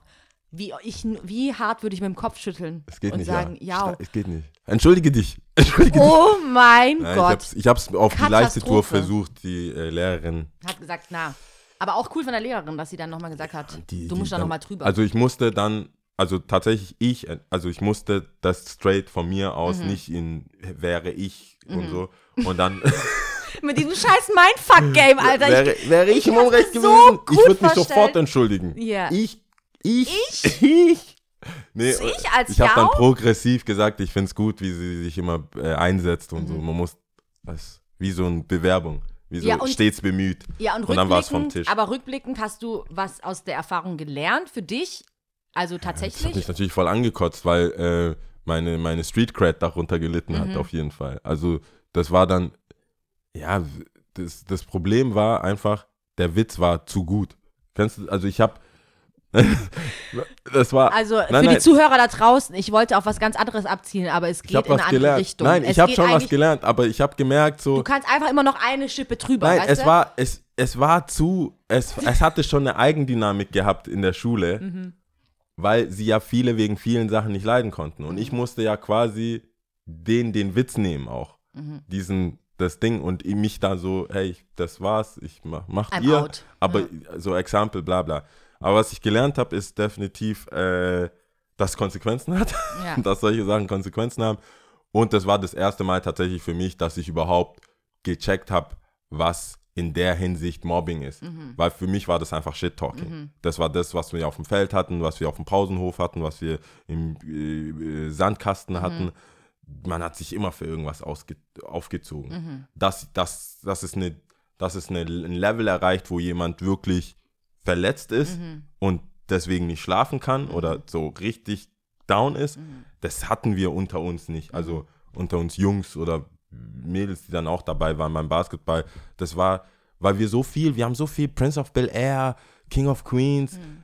Wie, ich, wie hart würde ich mit dem Kopf schütteln es geht und nicht, sagen, ja. ja, Es geht nicht. Entschuldige dich. Entschuldige dich. oh mein Nein, ich Gott. ich hab's auf die leichte Tour versucht, die äh, Lehrerin. Hat gesagt, na. Aber auch cool von der Lehrerin, dass sie dann nochmal gesagt hat, Die, du die musst da nochmal drüber. Also ich musste dann, also tatsächlich ich, also ich musste das straight von mir aus, Mhm. nicht in wäre ich und so. Und dann Mit diesem scheiß Mindfuck-Game, Alter. wäre, wäre ich im kann Unrecht mir so gewesen. ich würde mich sofort entschuldigen. Ja. Ich, ich, ich. Nee, Ich als ich habe dann progressiv gesagt, ich finde es gut, wie sie sich immer äh, einsetzt und so. Mhm. Man muss, das, wie so eine Bewerbung, wie so Ja, und- stets bemüht. ja, und, und dann war's vom rückblickend, Tisch. aber rückblickend hast du was aus der Erfahrung gelernt für dich? Also Das hat tatsächlich? mich natürlich voll angekotzt, weil äh, meine, meine Street Cred darunter gelitten Mhm. hat, auf jeden Fall. Also, das war dann, ja, das, das Problem war einfach, der Witz war zu gut. Kennst du, also ich habe, das war. Also Nein, für nein. die Zuhörer da draußen, ich wollte auf was ganz anderes abzielen, aber es geht in eine andere gelernt. Richtung. Nein, es ich habe schon was gelernt, aber ich habe gemerkt, so. Du kannst einfach immer noch eine Schippe drüber, Nein, es du? war, es, es war zu, es, es hatte schon eine Eigendynamik gehabt in der Schule, Mhm. Weil sie ja viele wegen vielen Sachen nicht leiden konnten. Und Mhm. ich musste ja quasi den, den Witz nehmen auch. Mhm. Diesen, das Ding und mich da so, hey, das war's, ich mach, macht I'm ihr. out. Aber so Example, bla bla. Aber was ich gelernt habe, ist definitiv, äh, dass Konsequenzen hat. Ja. dass solche Sachen Konsequenzen haben. Und das war das erste Mal tatsächlich für mich, dass ich überhaupt gecheckt habe, was in der Hinsicht Mobbing ist. Mhm. Weil für mich war das einfach Shit-Talking. Das war das, was wir auf dem Feld hatten, was wir auf dem Pausenhof hatten, was wir im äh, äh, Sandkasten Mhm. hatten. Man hat sich immer für irgendwas aufgezogen. Mhm. Das, das, das ist, eine, das ist eine, ein Level erreicht, wo jemand wirklich verletzt ist Mhm. und deswegen nicht schlafen kann oder so richtig down ist, Mhm. das hatten wir unter uns nicht. Also unter uns Jungs oder Mädels, die dann auch dabei waren beim Basketball. Das war, weil wir so viel, wir haben so viel Prince of Bel Air, King of Queens, Mhm.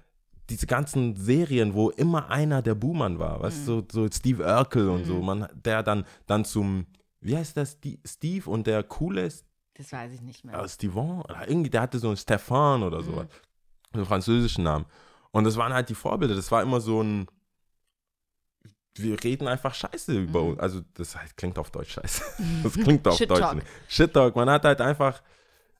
diese ganzen Serien, wo immer einer der Buhmann war, weißt du, so, so Steve Urkel und so, man, der dann, dann zum, wie heißt das, Steve und der coole Das weiß ich nicht mehr. äh, Steven, oder irgendwie, der hatte so einen Stefan oder so, einen französischen Namen. Und das waren halt die Vorbilder, das war immer so ein, wir reden einfach Scheiße über uns. Also, das halt, klingt auf Deutsch Scheiße. Das klingt auf Shit Deutsch Talk. nicht. Shit Talk. Man hat halt einfach,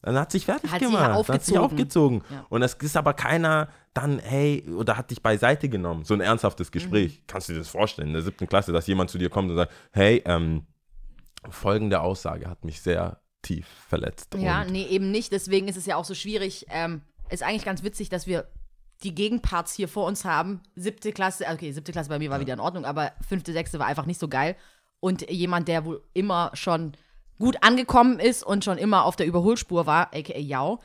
man hat sich fertig Hat sich gemacht. Hat sich aufgezogen. Ja. Und es ist aber keiner dann, hey, oder hat dich beiseite genommen. So ein ernsthaftes Gespräch. Kannst du dir das vorstellen, in der siebten Klasse, dass jemand zu dir kommt und sagt, hey, ähm, folgende Aussage hat mich sehr tief verletzt. Ja, nee, eben nicht. Deswegen ist es ja auch so schwierig. Ähm, ist eigentlich ganz witzig, dass wir die Gegenparts hier vor uns haben. Siebte Klasse, okay, siebte Klasse bei mir war wieder in Ordnung, aber fünfte, sechste war einfach nicht so geil. Und jemand, der wohl immer schon gut angekommen ist und schon immer auf der Überholspur war, aka Yao.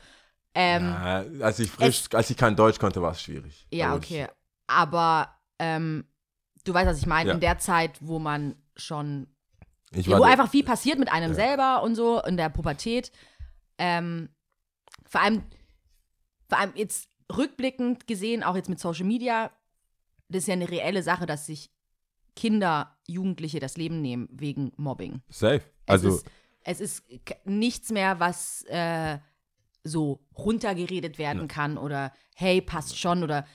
Ähm, Ja, als ich frisch, als ich kein Deutsch konnte, war es schwierig. Ja, okay. Aber ähm, du weißt, was ich meine. Ja. In der Zeit, wo man schon Ich, ja, wo einfach viel passiert mit einem selber und so in der Pubertät. Ähm, vor allem, vor allem jetzt rückblickend gesehen, auch jetzt mit Social Media, das ist ja eine reelle Sache, dass sich Kinder, Jugendliche das Leben nehmen wegen Mobbing. safe. Es Also, ist, es ist nichts mehr, was äh, so runtergeredet werden kann oder hey, passt schon oder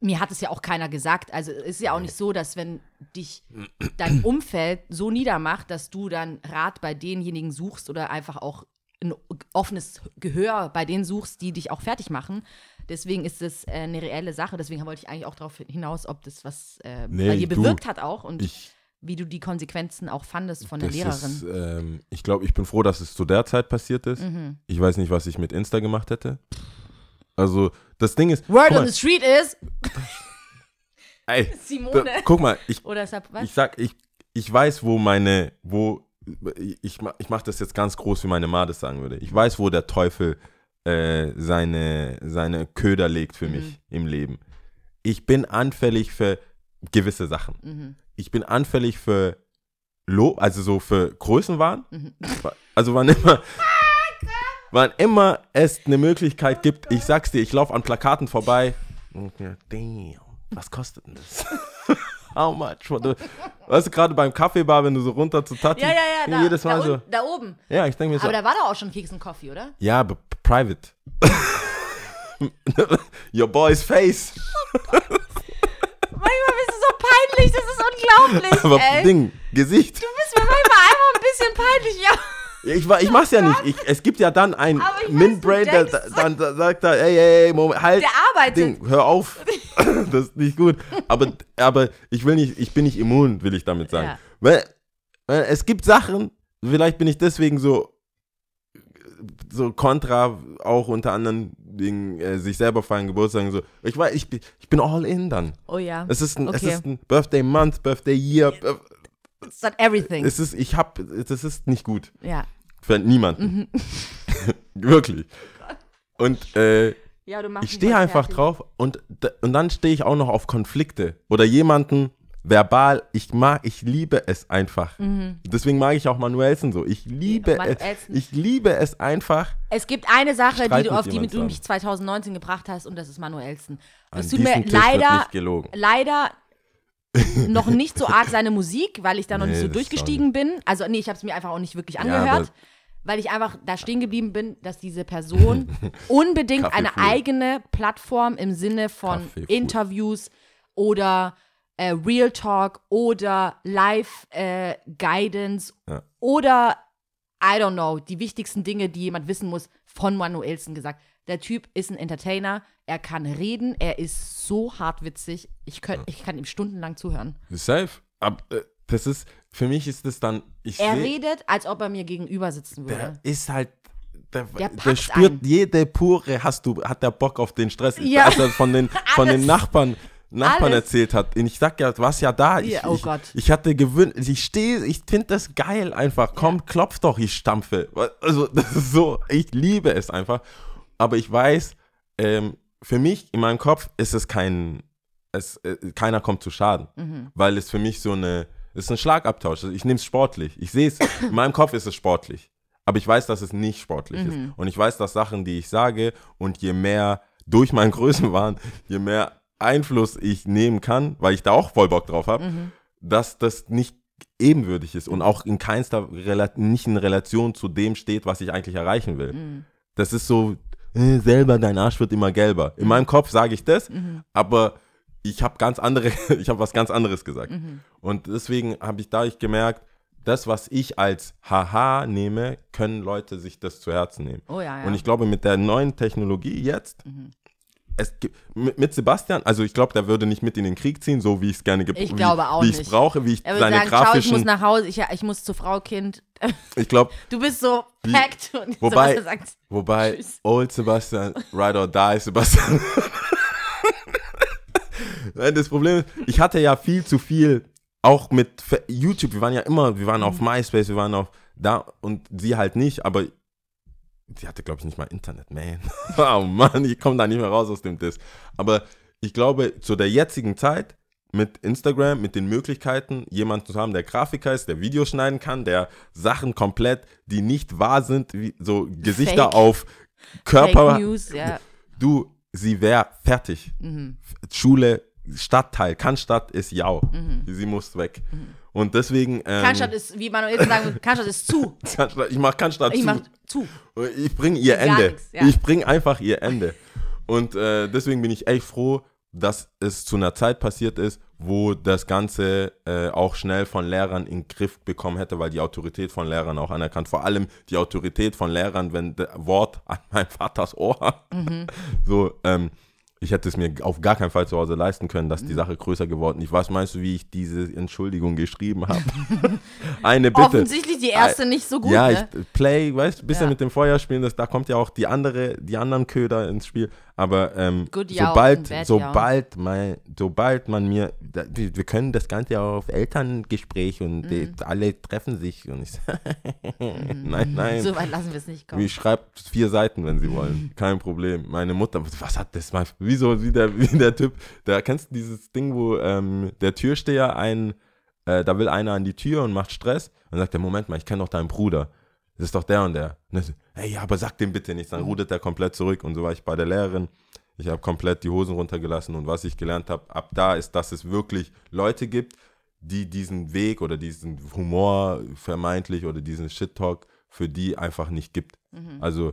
mir hat es ja auch keiner gesagt. Also es ist ja auch nicht so, dass wenn dich dein Umfeld so niedermacht, dass du dann Rat bei denjenigen suchst oder einfach auch ein offenes Gehör bei denen suchst, die dich auch fertig machen. Deswegen ist es äh, eine reelle Sache. Deswegen wollte ich eigentlich auch darauf hinaus, ob das was äh, Nee, bei dir du, bewirkt hat auch und ich, wie du die Konsequenzen auch fandest von der Lehrerin. ist, ähm, ich glaube, ich bin froh, dass es zu der Zeit passiert ist. Mhm. Ich weiß nicht, was ich mit Insta gemacht hätte. Also, das Ding ist, Word on the street is ey, Simone. da, guck mal, ich, Oder sag was? ich sag, ich, ich weiß, wo meine, wo, ich, ich mache das jetzt ganz groß, wie meine Ma das sagen würde. Ich weiß, wo der Teufel äh, seine, seine Köder legt für mich im Leben. Ich bin anfällig für gewisse Sachen. Mhm. Ich bin anfällig für Lob, also so für Größenwahn. Mhm. Also wann immer, wann immer es eine Möglichkeit gibt, ich sag's dir, ich laufe an Plakaten vorbei. und mir, Damn, was kostet denn das? How much? Weißt du, gerade beim Kaffeebar, wenn du so runter zu Tati, Ja, ja, ja, da, jedes Mal da, so, da oben. ja, ich denke mir so, Aber da war doch auch schon Keks und Coffee, oder? ja, private. Your boy's face. Manchmal bist du so peinlich, das ist unglaublich, Aber ey. Ding, Gesicht. Du bist mir manchmal einfach ein bisschen peinlich, ja. Ich, ich mach's ja nicht. Ich, es gibt ja dann Min-Brain, du der da- dann da sagt ey, ey, ey, Moment, halt. Der arbeitet. Ding, hör auf. das ist nicht gut. Aber, aber ich will nicht, ich bin nicht immun, will ich damit sagen. Ja. Weil, weil es gibt Sachen, vielleicht bin ich deswegen so, so kontra, auch unter anderem wegen äh, sich selber feiern, Geburtstagen, so. Ich weiß, ich bin, ich bin all in dann. Oh ja. Es ist ein, es Okay. ist ein Birthday Month, Birthday Year. It's not everything. Es ist, ich hab, das ist nicht gut. ja. Für niemanden. Wirklich. Und äh, Ja, du machst ich stehe einfach fertig. drauf und, und dann stehe ich auch noch auf Konflikte oder jemanden verbal, ich mag, ich liebe es einfach. Deswegen mag ich auch Manuelsen so. Ich liebe es, Manuelsen. ich liebe es einfach. Es gibt eine Sache, die du, auf die du mich 2019 gebracht hast und das ist Manuelsen. An Es tut mir leider, leider noch nicht so arg seine Musik, weil ich da noch Nee, nicht so durchgestiegen bin. Also nee, ich habe es mir einfach auch nicht wirklich angehört, weil ich einfach da stehen geblieben bin, dass diese Person unbedingt eine eigene Plattform im Sinne von. Interviews oder äh, Real Talk oder Live äh, Guidance Ja. oder I don't know, die wichtigsten Dinge, die jemand wissen muss, von Manuelsen gesagt. Der Typ ist ein Entertainer, er kann reden, er ist so hart witzig. Ich, könnt, ich kann ihm stundenlang zuhören. Safe. Aber äh, das ist, für mich ist das dann, Er seh- redet, als ob er mir gegenüber sitzen der würde. ist halt, der, Der der, spürt einen. jede Pure, hast du, hat der Bock auf den Stress. Ja. Als er von den, von den. Nachbarn, Nachbarn Alles. erzählt hat. Und ich sag ja, du warst ja da. Ich, Ja, oh ich, Gott. ich hatte gewöhnt, ich stehe, ich finde das geil einfach. Komm, klopf doch, ich stampfe. Also, das ist so, ich liebe es einfach. Aber ich weiß, ähm, für mich, in meinem Kopf, ist es kein, es, äh, keiner kommt zu Schaden. Mhm. Weil es für mich so eine, es ist ein Schlagabtausch. Ich nehme es sportlich. Ich sehe es, in meinem Kopf ist es sportlich. Aber ich weiß, dass es nicht sportlich Mhm. ist. Und ich weiß, dass Sachen, die ich sage, und je mehr durch meinen Größenwahn, je mehr Einfluss ich nehmen kann, weil ich da auch voll Bock drauf habe, Mhm. dass das nicht ebenwürdig ist und auch in keinster Rela nicht in Relation zu dem steht, was ich eigentlich erreichen will. Mhm. Das ist so, äh, selber, dein Arsch wird immer gelber. In meinem Kopf sage ich das, Mhm. aber ich habe ganz andere, ich habe was ganz anderes gesagt. Mhm. Und deswegen habe ich dadurch gemerkt, das, was ich als Haha nehme, können Leute sich das zu Herzen nehmen. Oh ja, ja. Und ich glaube, mit der neuen Technologie jetzt, Mhm. Es gibt, mit, Sebastian, also ich glaube, der würde nicht mit in den Krieg ziehen, so wie ich es gerne ge- Ich wie, glaube auch wie ich es nicht. brauche, wie ich er würde seine sagen, ciao, ich muss grafischen, nach Hause, ich, ich muss zur Frau, Kind. ich glaube, Du bist so Wie- packed. Und wobei- Sebastian sagt, wobei Tschüss. Old Sebastian, Ride or Die Sebastian. Das Problem ist, ich hatte ja viel zu viel, auch mit YouTube, wir waren ja immer, wir waren Mhm. auf MySpace, wir waren auf da und sie halt nicht, aber sie hatte, glaube ich, nicht mal Internet, man. oh Mann, ich komme da nicht mehr raus aus dem Diss. Aber ich glaube, zu der jetzigen Zeit mit Instagram, mit den Möglichkeiten, jemanden zu haben, der Grafiker ist, der Videos schneiden kann, der Sachen komplett, die nicht wahr sind, wie so Gesichter Fake. auf Körper. Fake News, ja. Du, sie wäre fertig. Mhm. Schule, Stadtteil, Cannstatt ist Jau. Sie muss weg. Und deswegen. Ähm, Cannstatt ist, wie Manuel sagen würde, Cannstatt ist zu. Cannstatt, ich mach Cannstatt Ich zu. mach zu. Ich bringe ihr Ende. nix, ja. Ich bringe einfach ihr Ende. Und äh, deswegen bin ich echt froh, dass es zu einer Zeit passiert ist, wo das Ganze äh, auch schnell von Lehrern in den Griff bekommen hätte, weil die Autorität von Lehrern auch anerkannt. Vor allem die Autorität von Lehrern, wenn das Wort an mein Vaters Ohr. Mhm. So, ähm, ich hätte es mir auf gar keinen Fall zu Hause leisten können, Mhm. dass die Sache größer geworden ist. Was meinst du, wie ich diese Entschuldigung geschrieben habe? Eine Bitte. Offensichtlich die erste nicht so gut, Ja, ne? ich play, weißt du, bisschen Ja. mit dem Feuer spielen, das, da kommt ja auch die andere, die anderen Köder ins Spiel. Aber ähm, sobald, Bad sobald, mein, sobald man mir, da, wir wir können das Ganze ja auf Elterngespräch und Mhm. die, alle treffen sich und ich so, nein, nein. So weit lassen wir es nicht kommen. Ich schreibe vier Seiten, wenn sie wollen. Kein Problem. Meine Mutter, was hat das mal? Wieso, wie der, wie der Typ, da kennst du dieses Ding, wo ähm, der Türsteher ein, äh, da will einer an die Tür und macht Stress. Und sagt der, Moment mal, ich kenne doch deinen Bruder. Das ist doch der und der. Und so, hey, ja, aber sag dem bitte nichts. Dann rudert er komplett zurück. Und so war ich bei der Lehrerin. Ich habe komplett die Hosen runtergelassen. Und was ich gelernt habe, ab da ist, dass es wirklich Leute gibt, die diesen Weg oder diesen Humor vermeintlich oder diesen Shit-Talk für die einfach nicht gibt. Also,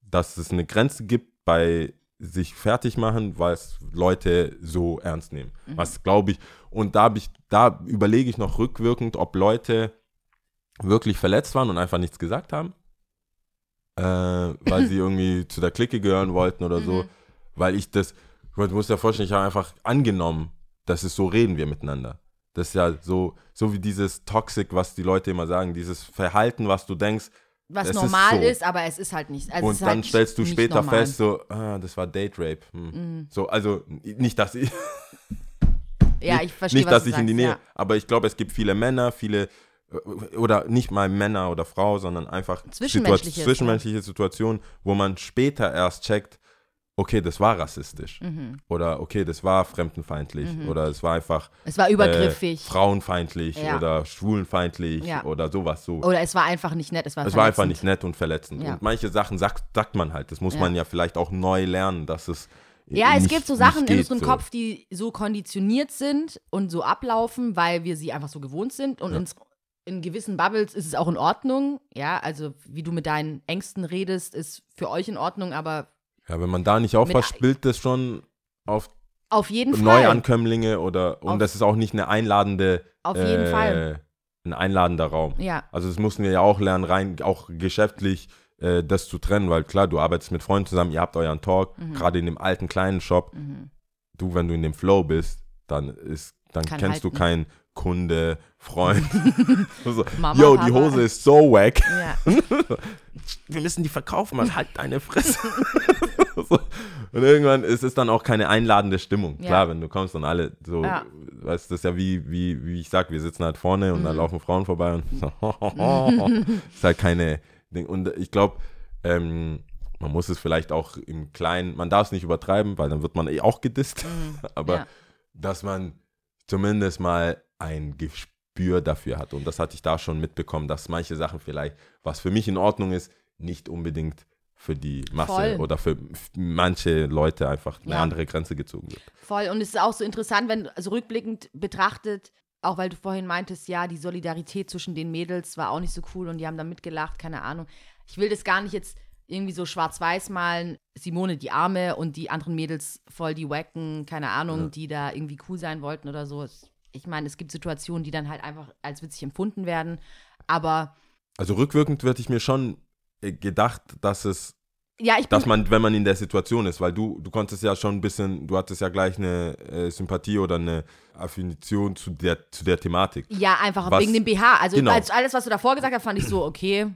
dass es eine Grenze gibt bei sich fertig machen, weil es Leute so ernst nehmen. Was glaube ich, und da, ich, da überlege ich noch rückwirkend, ob Leute wirklich verletzt waren und einfach nichts gesagt haben, äh, weil sie irgendwie zu der Clique gehören wollten oder so, weil ich das, du musst dir vorstellen, ich habe einfach angenommen, dass es so reden wir miteinander. Das ist ja so, so wie dieses Toxic, was die Leute immer sagen, dieses Verhalten, was du denkst, Was es ist normal so. ist, aber es ist halt nicht. Also und ist dann halt stellst du später normal. Mhm. fest, so, ah, das war Date Rape. Hm. So, also nicht, dass ich, Ja, ich verstehe, nicht, was dass ich in die sagst, Nähe, Ja. aber ich glaube, es gibt viele Männer, viele oder nicht mal Männer oder Frau, sondern einfach Zwischenmenschliches, Situa- zwischenmenschliche Situationen, wo man später erst checkt, okay, das war rassistisch. Mhm. Oder okay, das war fremdenfeindlich. Oder es war einfach Es war übergriffig. Äh, frauenfeindlich Ja. oder schwulenfeindlich Ja. oder sowas so. Oder es war einfach nicht nett. Es war, es war einfach verletzend. nicht nett und verletzend. Ja. Und manche Sachen sagt, sagt man halt. Das muss man ja vielleicht auch neu lernen, dass es Ja, es nicht- gibt so Sachen in unserem so. Kopf, die so konditioniert sind und so ablaufen, weil wir sie einfach so gewohnt sind. Und ins, in gewissen Bubbles ist es auch in Ordnung. Ja, also wie du mit deinen Ängsten redest, ist für euch in Ordnung, aber Ja, wenn man da nicht aufpasst, spielt das schon auf auf jeden Fall. Neuankömmlinge oder und Auf- das ist auch nicht eine einladende Auf jeden äh, Fall. ein einladender Raum. Ja, Also das mussten wir ja auch lernen, rein auch geschäftlich äh, das zu trennen, weil klar, du arbeitest mit Freunden zusammen, ihr habt euren Talk, Mhm. gerade in dem alten kleinen Shop. Du, wenn du in dem Flow bist, dann ist, dann Kann kennst du halten. keinen Kunde, Freund. so, Mama, Yo, die Papa. Hose ist so wack. ja. Wir müssen die verkaufen, man halt deine Fresse. so. Und irgendwann ist es dann auch keine einladende Stimmung. Ja. Klar, wenn du kommst und alle so, Ja. weißt du, das ist ja wie, wie, wie ich sag, wir sitzen halt vorne und dann Mhm. laufen Frauen vorbei und so, ist halt keine Ding. Und ich glaube, ähm, man muss es vielleicht auch im Kleinen, man darf es nicht übertreiben, weil dann wird man eh auch gedisst. Aber Mhm. Ja. dass man zumindest mal ein Gespür dafür hat. Und das hatte ich da schon mitbekommen, dass manche Sachen vielleicht, was für mich in Ordnung ist, nicht unbedingt für die Masse Voll. oder für manche Leute einfach eine Ja. andere Grenze gezogen wird. Voll. Und es ist auch so interessant, wenn also rückblickend betrachtet, auch weil du vorhin meintest, ja, die Solidarität zwischen den Mädels war auch nicht so cool und die haben da mitgelacht, keine Ahnung. Ich will das gar nicht jetzt irgendwie so schwarz-weiß malen, Simone die Arme und die anderen Mädels voll die Wacken, keine Ahnung, Ja. die da irgendwie cool sein wollten oder so. Es- Ich meine, es gibt Situationen, die dann halt einfach als witzig empfunden werden, aber Also rückwirkend würde ich mir schon äh, gedacht, dass es, ja, ich dass man, wenn man in der Situation ist, weil du, du konntest ja schon ein bisschen, du hattest ja gleich eine äh, Sympathie oder eine Affination zu der, zu der Thematik. Ja, einfach Was- wegen dem BH. Also Genau. als, alles, was du davor gesagt hast, fand ich so, okay.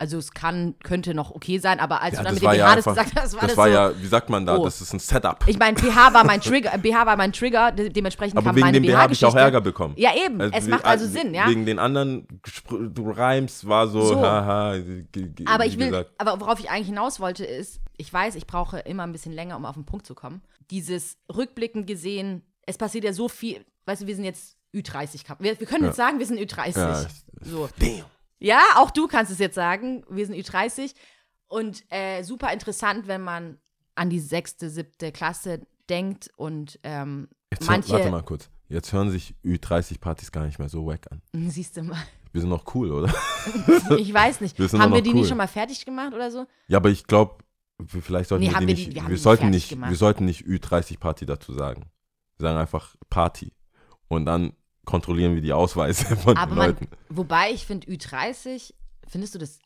Also es kann, könnte noch okay sein, aber als Ja, du dann mit dem BH ja das einfach- gesagt hast, war Das das, war so. ja, wie sagt man da, Oh. das ist ein Setup. Ich meine, BH war mein Trigger, BH war mein Trigger, de dementsprechend Aber kam wegen meine dem BH habe ich auch. Ärger bekommen. Ja, eben. Also es macht also Sinn, ja. Wegen den anderen, du reimst, war so, So. haha. Aber ich will, gesagt. aber worauf ich eigentlich hinaus wollte, ist, ich weiß, ich brauche immer ein bisschen länger, um auf den Punkt zu kommen. Dieses rückblickend gesehen, es passiert ja so viel, weißt du, wir sind jetzt Ü30. Kap- Wir, wir können jetzt sagen, wir sind Ü30. Ja, so. Damn. Ja, auch du kannst es jetzt sagen. Wir sind Ü30. Und äh, super interessant, wenn man an die sechste, siebte Klasse denkt und ähm, Jetzt hör, manche. warte mal kurz. Jetzt hören sich Ü30-Partys gar nicht mehr so wack an. Siehst du mal. Wir sind noch cool, oder? Ich weiß nicht. Wir haben wir die cool. nicht schon mal fertig gemacht oder so? Ja, aber ich glaube, vielleicht sollten Nee, wir die wir die- nicht, wir wir, sollten nicht, gemacht. wir sollten nicht Ü30-Party dazu sagen. Wir sagen einfach Party. Und dann kontrollieren wir die Ausweise von Aber den man, Leuten. wobei ich finde Ü30, findest du das?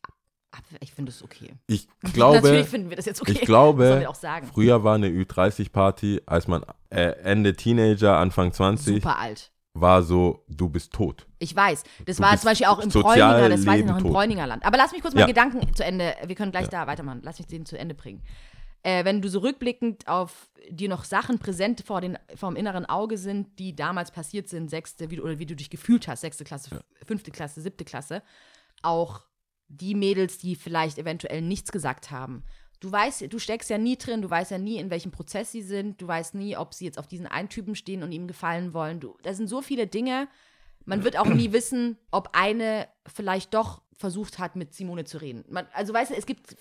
Ich finde es okay. Ich glaube, Natürlich finden wir das jetzt okay. ich glaube, früher war eine Ü30-Party, als man äh, Ende Teenager, Anfang 20, Super alt. war so, du bist tot. Ich weiß. Das Du war zum Beispiel auch im Bräuninger, das weiß ich noch, im. Bräuninger Land. Aber lass mich kurz mal Ja. Gedanken zu Ende, wir können gleich da weitermachen. Lass mich den zu Ende bringen. Äh, wenn du so rückblickend auf dir noch Sachen präsent vor, den, vor dem inneren Auge sind, die damals passiert sind, sechste, wie du, oder wie du dich gefühlt hast, sechste Klasse, fünfte Klasse, siebte Klasse, auch die Mädels, die vielleicht eventuell nichts gesagt haben. Du weißt, du steckst ja nie drin, du weißt ja nie, in welchem Prozess sie sind, du weißt nie, ob sie jetzt auf diesen einen Typen stehen und ihm gefallen wollen. Du, da sind so viele Dinge. Man wird auch nie wissen, ob eine vielleicht doch versucht hat, mit Simone zu reden. Man, also weißt du, es gibt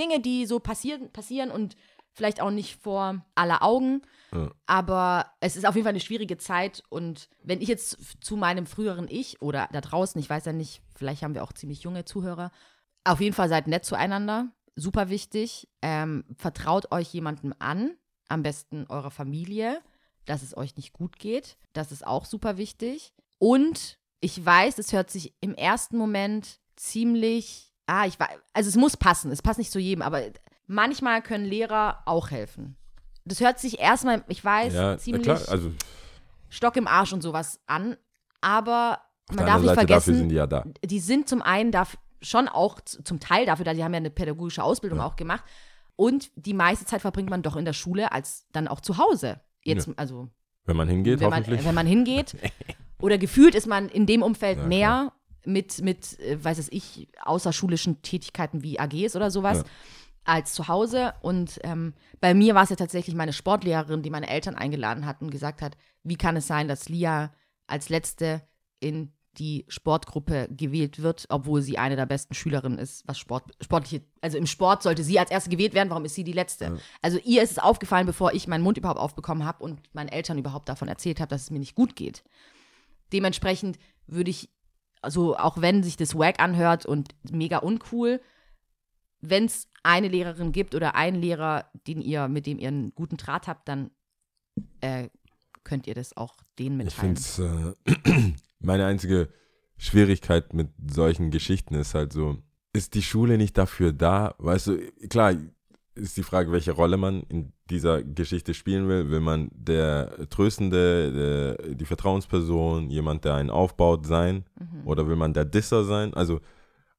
Dinge, die so passieren, passieren und vielleicht auch nicht vor aller Augen. Ja. Aber es ist auf jeden Fall eine schwierige Zeit. Und wenn ich jetzt zu meinem früheren Ich oder da draußen, ich weiß ja nicht, vielleicht haben wir auch ziemlich junge Zuhörer, auf jeden Fall seid nett zueinander. Super wichtig. Ähm, vertraut euch jemandem an, am besten eurer Familie, dass es euch nicht gut geht. Das ist auch super wichtig. Und ich weiß, es hört sich im ersten Moment ziemlich, ah, ich weiß, also es muss passen, es passt nicht zu jedem, aber manchmal können Lehrer auch helfen. Das hört sich erstmal, ich weiß, Ja, ziemlich klar, also Stock im Arsch und sowas an, aber man darf nicht Seite, dafür sind vergessen, die ja da. die sind zum einen darf, schon auch zum Teil dafür, da die haben ja eine pädagogische Ausbildung auch gemacht und die meiste Zeit verbringt man doch in der Schule als dann auch zu Hause. Jetzt, also Wenn man hingeht, wenn man, hoffentlich. wenn man hingeht. Oder gefühlt ist man in dem Umfeld Ja, mehr mit, mit, äh, weiß es ich, außerschulischen Tätigkeiten wie AGs oder sowas. Ja. als zu Hause. Und ähm, bei mir war es ja tatsächlich meine Sportlehrerin, die meine Eltern eingeladen hat und gesagt hat, wie kann es sein, dass Lia als letzte in die Sportgruppe gewählt wird, obwohl sie eine der besten Schülerinnen ist, was Sport, sportliche, also im Sport sollte sie als erste gewählt werden, warum ist sie die letzte? Ja. Also ihr ist es aufgefallen, bevor ich meinen Mund überhaupt aufbekommen habe und meinen Eltern überhaupt davon erzählt habe, dass es mir nicht gut geht. Dementsprechend würde ich, also auch wenn sich das wack anhört und mega uncool, wenn es eine Lehrerin gibt oder einen Lehrer, den ihr, mit dem ihr einen guten Draht habt, dann äh, könnt ihr das auch denen Ich mitteilen. finde es, äh, meine einzige Schwierigkeit mit solchen Geschichten ist halt so, ist die Schule nicht dafür da? Weißt du, klar, ist die Frage, welche Rolle man in dieser Geschichte spielen will. Will man der Tröstende, der, die Vertrauensperson, jemand, der einen aufbaut, sein? Mhm. Oder will man der Disser sein? Also,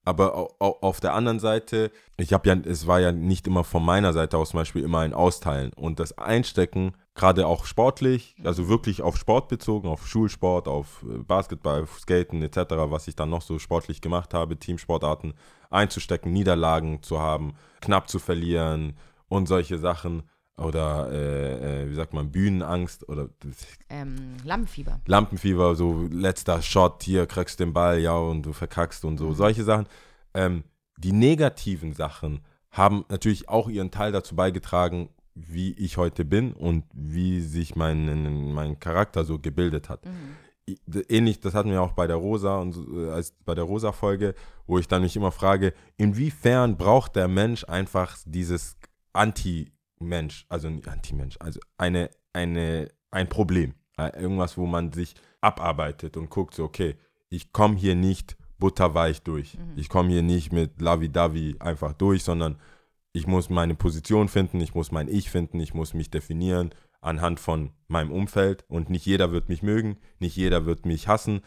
aber au- au- auf der anderen Seite, ich habe ja, es war ja nicht immer von meiner Seite aus zum Beispiel immer ein Austeilen und das Einstecken, gerade auch sportlich, also wirklich auf Sport bezogen, auf Schulsport, auf äh, Basketball, auf Skaten etc., was ich dann noch so sportlich gemacht habe, Teamsportarten einzustecken, Niederlagen zu haben, knapp zu verlieren und solche Sachen oder äh, äh, wie sagt man, Bühnenangst oder Ähm, Lampenfieber. Lampenfieber, so letzter Shot, hier kriegst den Ball, ja, und du verkackst und so, solche Sachen. Ähm, die negativen Sachen haben natürlich auch ihren Teil dazu beigetragen, wie ich heute bin und wie sich mein, mein Charakter so gebildet hat. I- Ähnlich, das hatten wir auch bei der Rosa und äh, als bei der Rosa-Folge, wo ich dann mich immer frage, inwiefern braucht der Mensch einfach dieses Anti-Mensch, also Anti-Mensch, also eine, eine, ein Problem. Äh, Irgendwas, wo man sich abarbeitet und guckt, so, okay, ich komme hier nicht butterweich durch. Ich komme hier nicht mit Lavi-Davi einfach durch, sondern ich muss meine Position finden, ich muss mein Ich finden, ich muss mich definieren anhand von meinem Umfeld und nicht jeder wird mich mögen, nicht jeder wird mich hassen.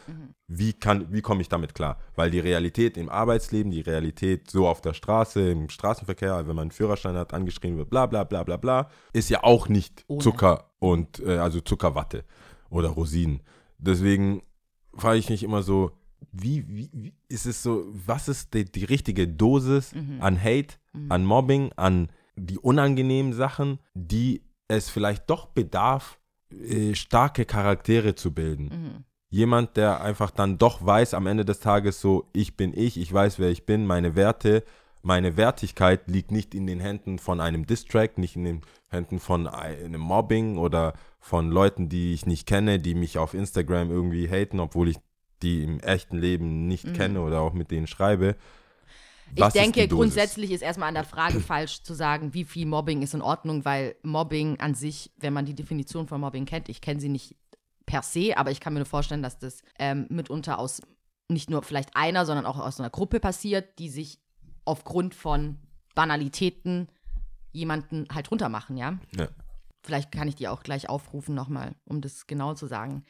Wie, kann, wie komme ich damit klar? Weil die Realität im Arbeitsleben, die Realität so auf der Straße, im Straßenverkehr, wenn man einen Führerschein hat, angeschrien wird, bla bla bla bla bla, ist ja auch nicht Ohne. Zucker und äh, also Zuckerwatte oder Rosinen. Deswegen frage ich mich immer so, wie, wie, wie ist es so, was ist die, die richtige Dosis an Hate, an Mobbing, an die unangenehmen Sachen, die es vielleicht doch bedarf, äh, starke Charaktere zu bilden. Jemand, der einfach dann doch weiß am Ende des Tages so, ich bin ich, ich weiß, wer ich bin, meine Werte, meine Wertigkeit liegt nicht in den Händen von einem Distrack, nicht in den Händen von einem Mobbing oder von Leuten, die ich nicht kenne, die mich auf Instagram irgendwie haten, obwohl ich die im echten Leben nicht kenne oder auch mit denen schreibe. Ich Was ist denke, grundsätzlich ist erstmal an der Frage falsch zu sagen, wie viel Mobbing ist in Ordnung, weil Mobbing an sich, wenn man die Definition von Mobbing kennt, ich kenne sie nicht per se, aber ich kann mir nur vorstellen, dass das ähm, mitunter aus nicht nur vielleicht einer, sondern auch aus einer Gruppe passiert, die sich aufgrund von Banalitäten jemanden halt runtermachen, ja. Ja. Vielleicht kann ich die auch gleich aufrufen nochmal, um das genau zu sagen.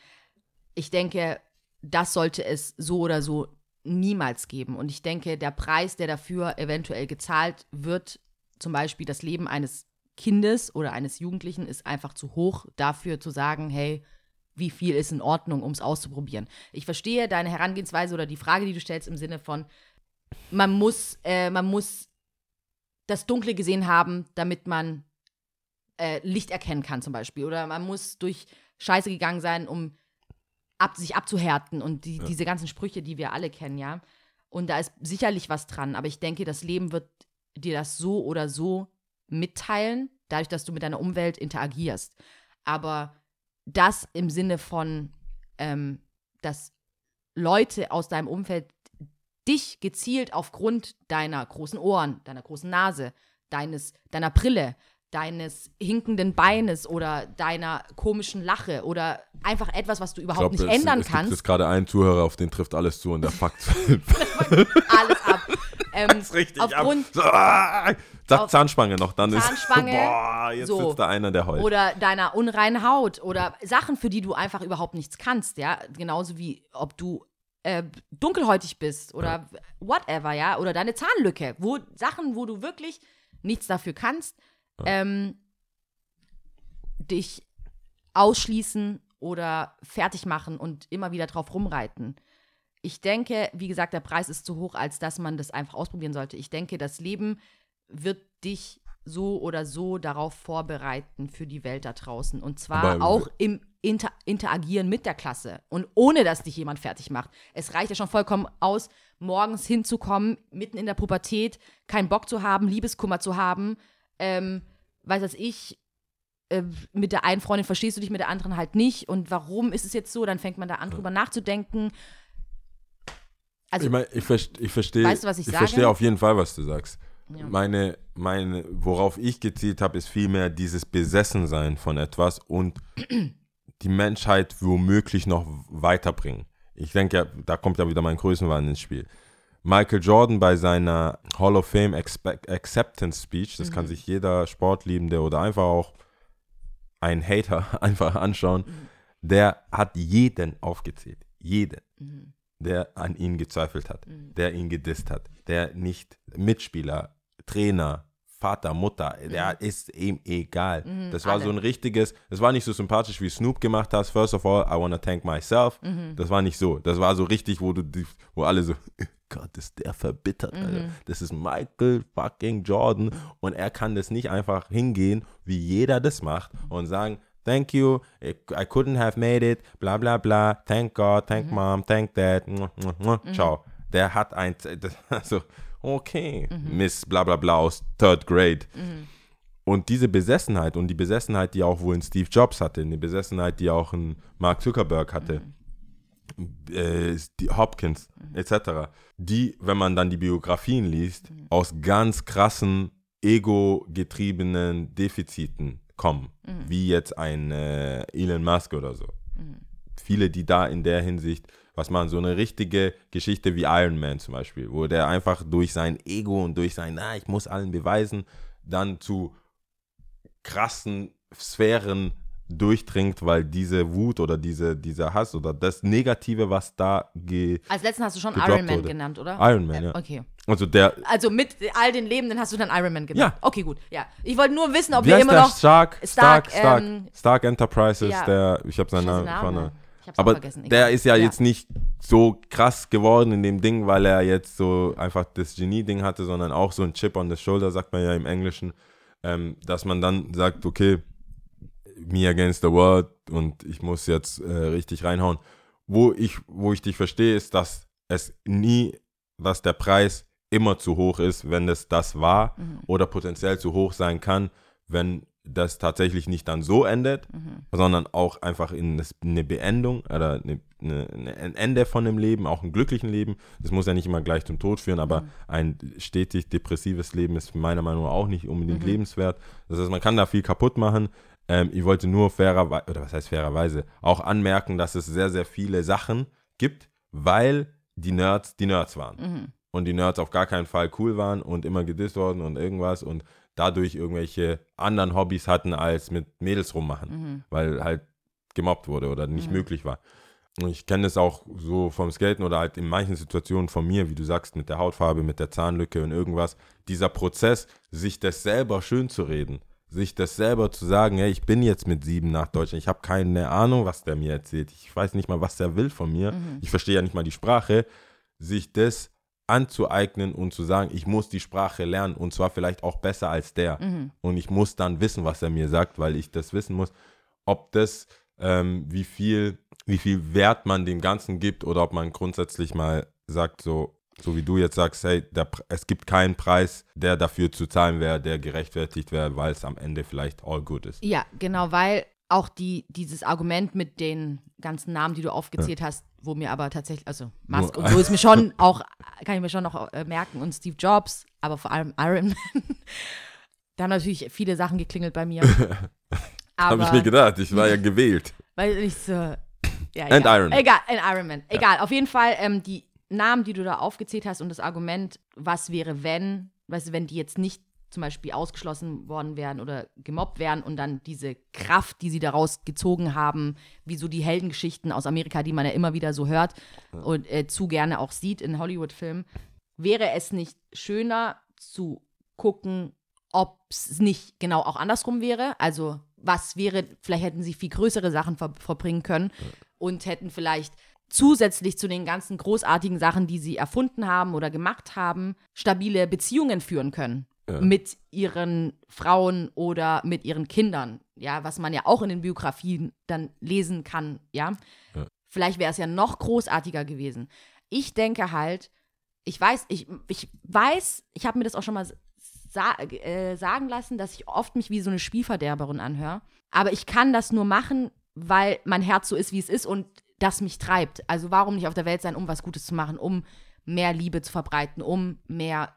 Ich denke, das sollte es so oder so niemals geben. Und ich denke, der Preis, der dafür eventuell gezahlt wird, zum Beispiel das Leben eines Kindes oder eines Jugendlichen, ist einfach zu hoch dafür zu sagen, hey, wie viel ist in Ordnung, um es auszuprobieren. Ich verstehe deine Herangehensweise oder die Frage, die du stellst im Sinne von, man muss, äh, man muss das Dunkle gesehen haben, damit man äh, Licht erkennen kann zum Beispiel. Oder man muss durch Scheiße gegangen sein, um ab, sich abzuhärten und die, diese ganzen Sprüche, die wir alle kennen, ja. Und da ist sicherlich was dran, aber ich denke, das Leben wird dir das so oder so mitteilen, dadurch, dass du mit deiner Umwelt interagierst. Aber das im Sinne von, ähm, dass Leute aus deinem Umfeld dich gezielt aufgrund deiner großen Ohren, deiner großen Nase, deines, deiner Brille, deines hinkenden Beines oder deiner komischen Lache oder einfach etwas, was du überhaupt glaube, nicht es, ändern es kannst, jetzt gerade einen Zuhörer, auf den trifft alles zu und der fuckt alles ab. Ähm, richtig aufgrund, ab. So, ah, sag Zahnspange noch, dann Zahnspange, ist boah, jetzt so. sitzt da einer, der heult. oder deiner unreinen Haut oder Sachen, für die du einfach überhaupt nichts kannst, ja. Genauso wie ob du äh, dunkelhäutig bist oder whatever, ja. Oder deine Zahnlücke. Wo, Sachen, wo du wirklich nichts dafür kannst, ähm, dich ausschließen oder fertig machen und immer wieder drauf rumreiten. Ich denke, wie gesagt, der Preis ist zu hoch, als dass man das einfach ausprobieren sollte. Ich denke, das Leben wird dich so oder so darauf vorbereiten für die Welt da draußen. Und zwar Aber- auch im Inter Interagieren mit der Klasse und ohne, dass dich jemand fertig macht. Es reicht ja schon vollkommen aus, morgens hinzukommen, mitten in der Pubertät, keinen Bock zu haben, Liebeskummer zu haben, ähm, weiß was ich, äh, mit der einen Freundin verstehst du dich, mit der anderen halt nicht. Und warum ist es jetzt so? Dann fängt man da an, drüber nachzudenken. Also, Ich meine, ich, verst- ich verstehe. Weißt du, was ich sage? verstehe auf jeden Fall, was du sagst. Ja. Meine, meine, worauf ich gezielt habe, ist vielmehr dieses Besessensein von etwas und die Menschheit womöglich noch weiterbringen. Ich denke, ja, da kommt ja wieder mein Größenwahn ins Spiel. Michael Jordan bei seiner Hall of Fame Acceptance Speech, das kann sich jeder Sportliebende oder einfach auch ein Hater einfach anschauen, der hat jeden aufgezählt. Jeden der an ihn gezweifelt hat, der ihn gedisst hat, der nicht Mitspieler, Trainer, Vater, Mutter, der ist ihm egal. das war so ein richtiges, das war nicht so sympathisch, wie Snoop gemacht hast. First of all, I wanna thank myself. Das war nicht so. Das war so richtig, wo du, wo alle so, Gott, ist der verbittert, Alter. Das ist Michael fucking Jordan und er kann das nicht einfach hingehen, wie jeder das macht und sagen, Thank you. I couldn't have made it. Bla bla bla. Thank God. Thank Mom. Thank Dad. Mwah. Ciao. Der hat ein. Also, okay. Miss bla bla bla aus Third Grade. Und diese Besessenheit und die Besessenheit, die auch wohl ein Steve Jobs hatte, die Besessenheit, die auch ein Mark Zuckerberg hatte, äh, die Hopkins etc., die, wenn man dann die Biografien liest, aus ganz krassen ego-getriebenen Defiziten kommen, wie jetzt ein äh, Elon Musk oder so. Viele, die da in der Hinsicht, was man so eine richtige Geschichte wie Iron Man zum Beispiel, wo der einfach durch sein Ego und durch sein, na, ich muss allen beweisen, dann zu krassen Sphären durchdringt, weil diese Wut oder diese, dieser Hass oder das Negative, was da ge als letzten hast du schon Iron Man wurde. genannt, oder? Iron Man, Äh, ja. Okay. Also der, Also mit all den Lebenden hast du dann Iron Man genannt. Ja. Okay, gut. Ja. Ich wollte nur wissen, ob wie wir immer noch. Stark, Stark, Stark, ähm, Stark Enterprises, ja. der, ich habe seinen Namen Namen. Ich hab's Aber vergessen. der ist ja, Ja. jetzt nicht so krass geworden in dem Ding, weil er jetzt so einfach das Genie-Ding hatte, sondern auch so ein Chip on the Shoulder, sagt man ja im Englischen, ähm, dass man dann sagt, okay, me against the world und ich muss jetzt äh, richtig reinhauen. Wo ich, wo ich dich verstehe, ist, dass es nie, dass der Preis immer zu hoch ist, wenn es das war oder potenziell zu hoch sein kann, wenn das tatsächlich nicht dann so endet, sondern auch einfach in eine Beendung oder eine, eine, ein Ende von dem Leben, auch ein glücklichen Leben. Das muss ja nicht immer gleich zum Tod führen, aber ein stetig depressives Leben ist meiner Meinung nach auch nicht unbedingt lebenswert. Das heißt, man kann da viel kaputt machen. Ähm, ich wollte nur fairerweise, oder was heißt fairerweise, auch anmerken, dass es sehr, sehr viele Sachen gibt, weil die Nerds die Nerds waren. Und die Nerds auf gar keinen Fall cool waren und immer gedisst worden und irgendwas und dadurch irgendwelche anderen Hobbys hatten, als mit Mädels rummachen, weil halt gemobbt wurde oder nicht möglich war. Und ich kenne das auch so vom Skaten oder halt in manchen Situationen von mir, wie du sagst, mit der Hautfarbe, mit der Zahnlücke und irgendwas. Dieser Prozess, sich das selber schön zu reden, sich das selber zu sagen, hey, ich bin jetzt mit sieben nach Deutschland, ich habe keine Ahnung, was der mir erzählt, ich weiß nicht mal, was der will von mir, ich verstehe ja nicht mal die Sprache, sich das anzueignen und zu sagen, ich muss die Sprache lernen und zwar vielleicht auch besser als der. Und ich muss dann wissen, was er mir sagt, weil ich das wissen muss. Ob das, ähm, wie viel, wie viel Wert man dem Ganzen gibt oder ob man grundsätzlich mal sagt, so, so wie du jetzt sagst, hey, der, es gibt keinen Preis, der dafür zu zahlen wäre, der gerechtfertigt wäre, weil es am Ende vielleicht all good ist. Ja, genau, weil auch die, dieses Argument mit den ganzen Namen, die du aufgezählt hast, wo mir aber tatsächlich, also Musk Nur- und so ist mir schon auch, kann ich mir schon noch äh, merken und Steve Jobs, aber vor allem Iron Man. da haben natürlich viele Sachen geklingelt bei mir. Habe ich mir gedacht, ich war ja gewählt. weil ich so, ja, And egal. Iron Man. Egal, and Iron Man. Egal, auf jeden Fall, ähm, die Namen, die du da aufgezählt hast und das Argument, was wäre, wenn, weißt du, wenn die jetzt nicht zum Beispiel ausgeschlossen worden wären oder gemobbt wären und dann diese Kraft, die sie daraus gezogen haben, wie so die Heldengeschichten aus Amerika, die man ja immer wieder so hört und äh, zu gerne auch sieht in Hollywood-Filmen, wäre es nicht schöner zu gucken, ob es nicht genau auch andersrum wäre? Also, was wäre, vielleicht hätten sie viel größere Sachen ver verbringen können und hätten vielleicht zusätzlich zu den ganzen großartigen Sachen, die sie erfunden haben oder gemacht haben, stabile Beziehungen führen können. Ja. mit ihren Frauen oder mit ihren Kindern, ja, was man ja auch in den Biografien dann lesen kann, ja. Ja. Vielleicht wäre es ja noch großartiger gewesen. Ich denke halt, ich weiß, ich, ich weiß, ich habe mir das auch schon mal sa äh, sagen lassen, dass ich oft mich wie so eine Spielverderberin anhöre. Aber ich kann das nur machen, weil mein Herz so ist, wie es ist und das mich treibt. Also warum nicht auf der Welt sein, um was Gutes zu machen, um mehr Liebe zu verbreiten, um mehr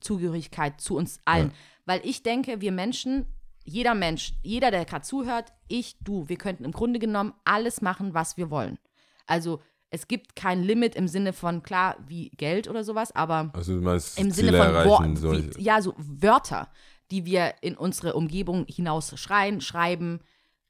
Zugehörigkeit zu uns allen. Ja. Weil ich denke, wir Menschen, jeder Mensch, jeder, der gerade zuhört, ich, du, wir könnten im Grunde genommen alles machen, was wir wollen. Also es gibt kein Limit im Sinne von, klar, wie Geld oder sowas, aber Also im Ziele Sinne von erreichen, Worten, solche. wie, ja, so Wörter, die wir in unsere Umgebung hinaus schreien, schreiben,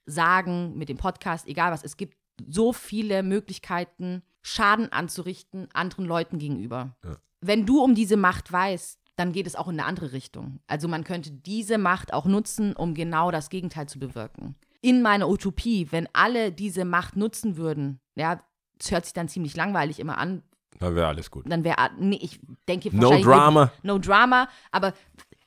sagen, mit dem Podcast, egal was. Es gibt so viele Möglichkeiten, Schaden anzurichten anderen Leuten gegenüber. Ja. Wenn du um diese Macht weißt, dann geht es auch in eine andere Richtung. Also man könnte diese Macht auch nutzen, um genau das Gegenteil zu bewirken. In meiner Utopie, wenn alle diese Macht nutzen würden, ja, es hört sich dann ziemlich langweilig immer an, Dann wäre alles gut. dann wäre, nee, ich denke No drama. No Drama, aber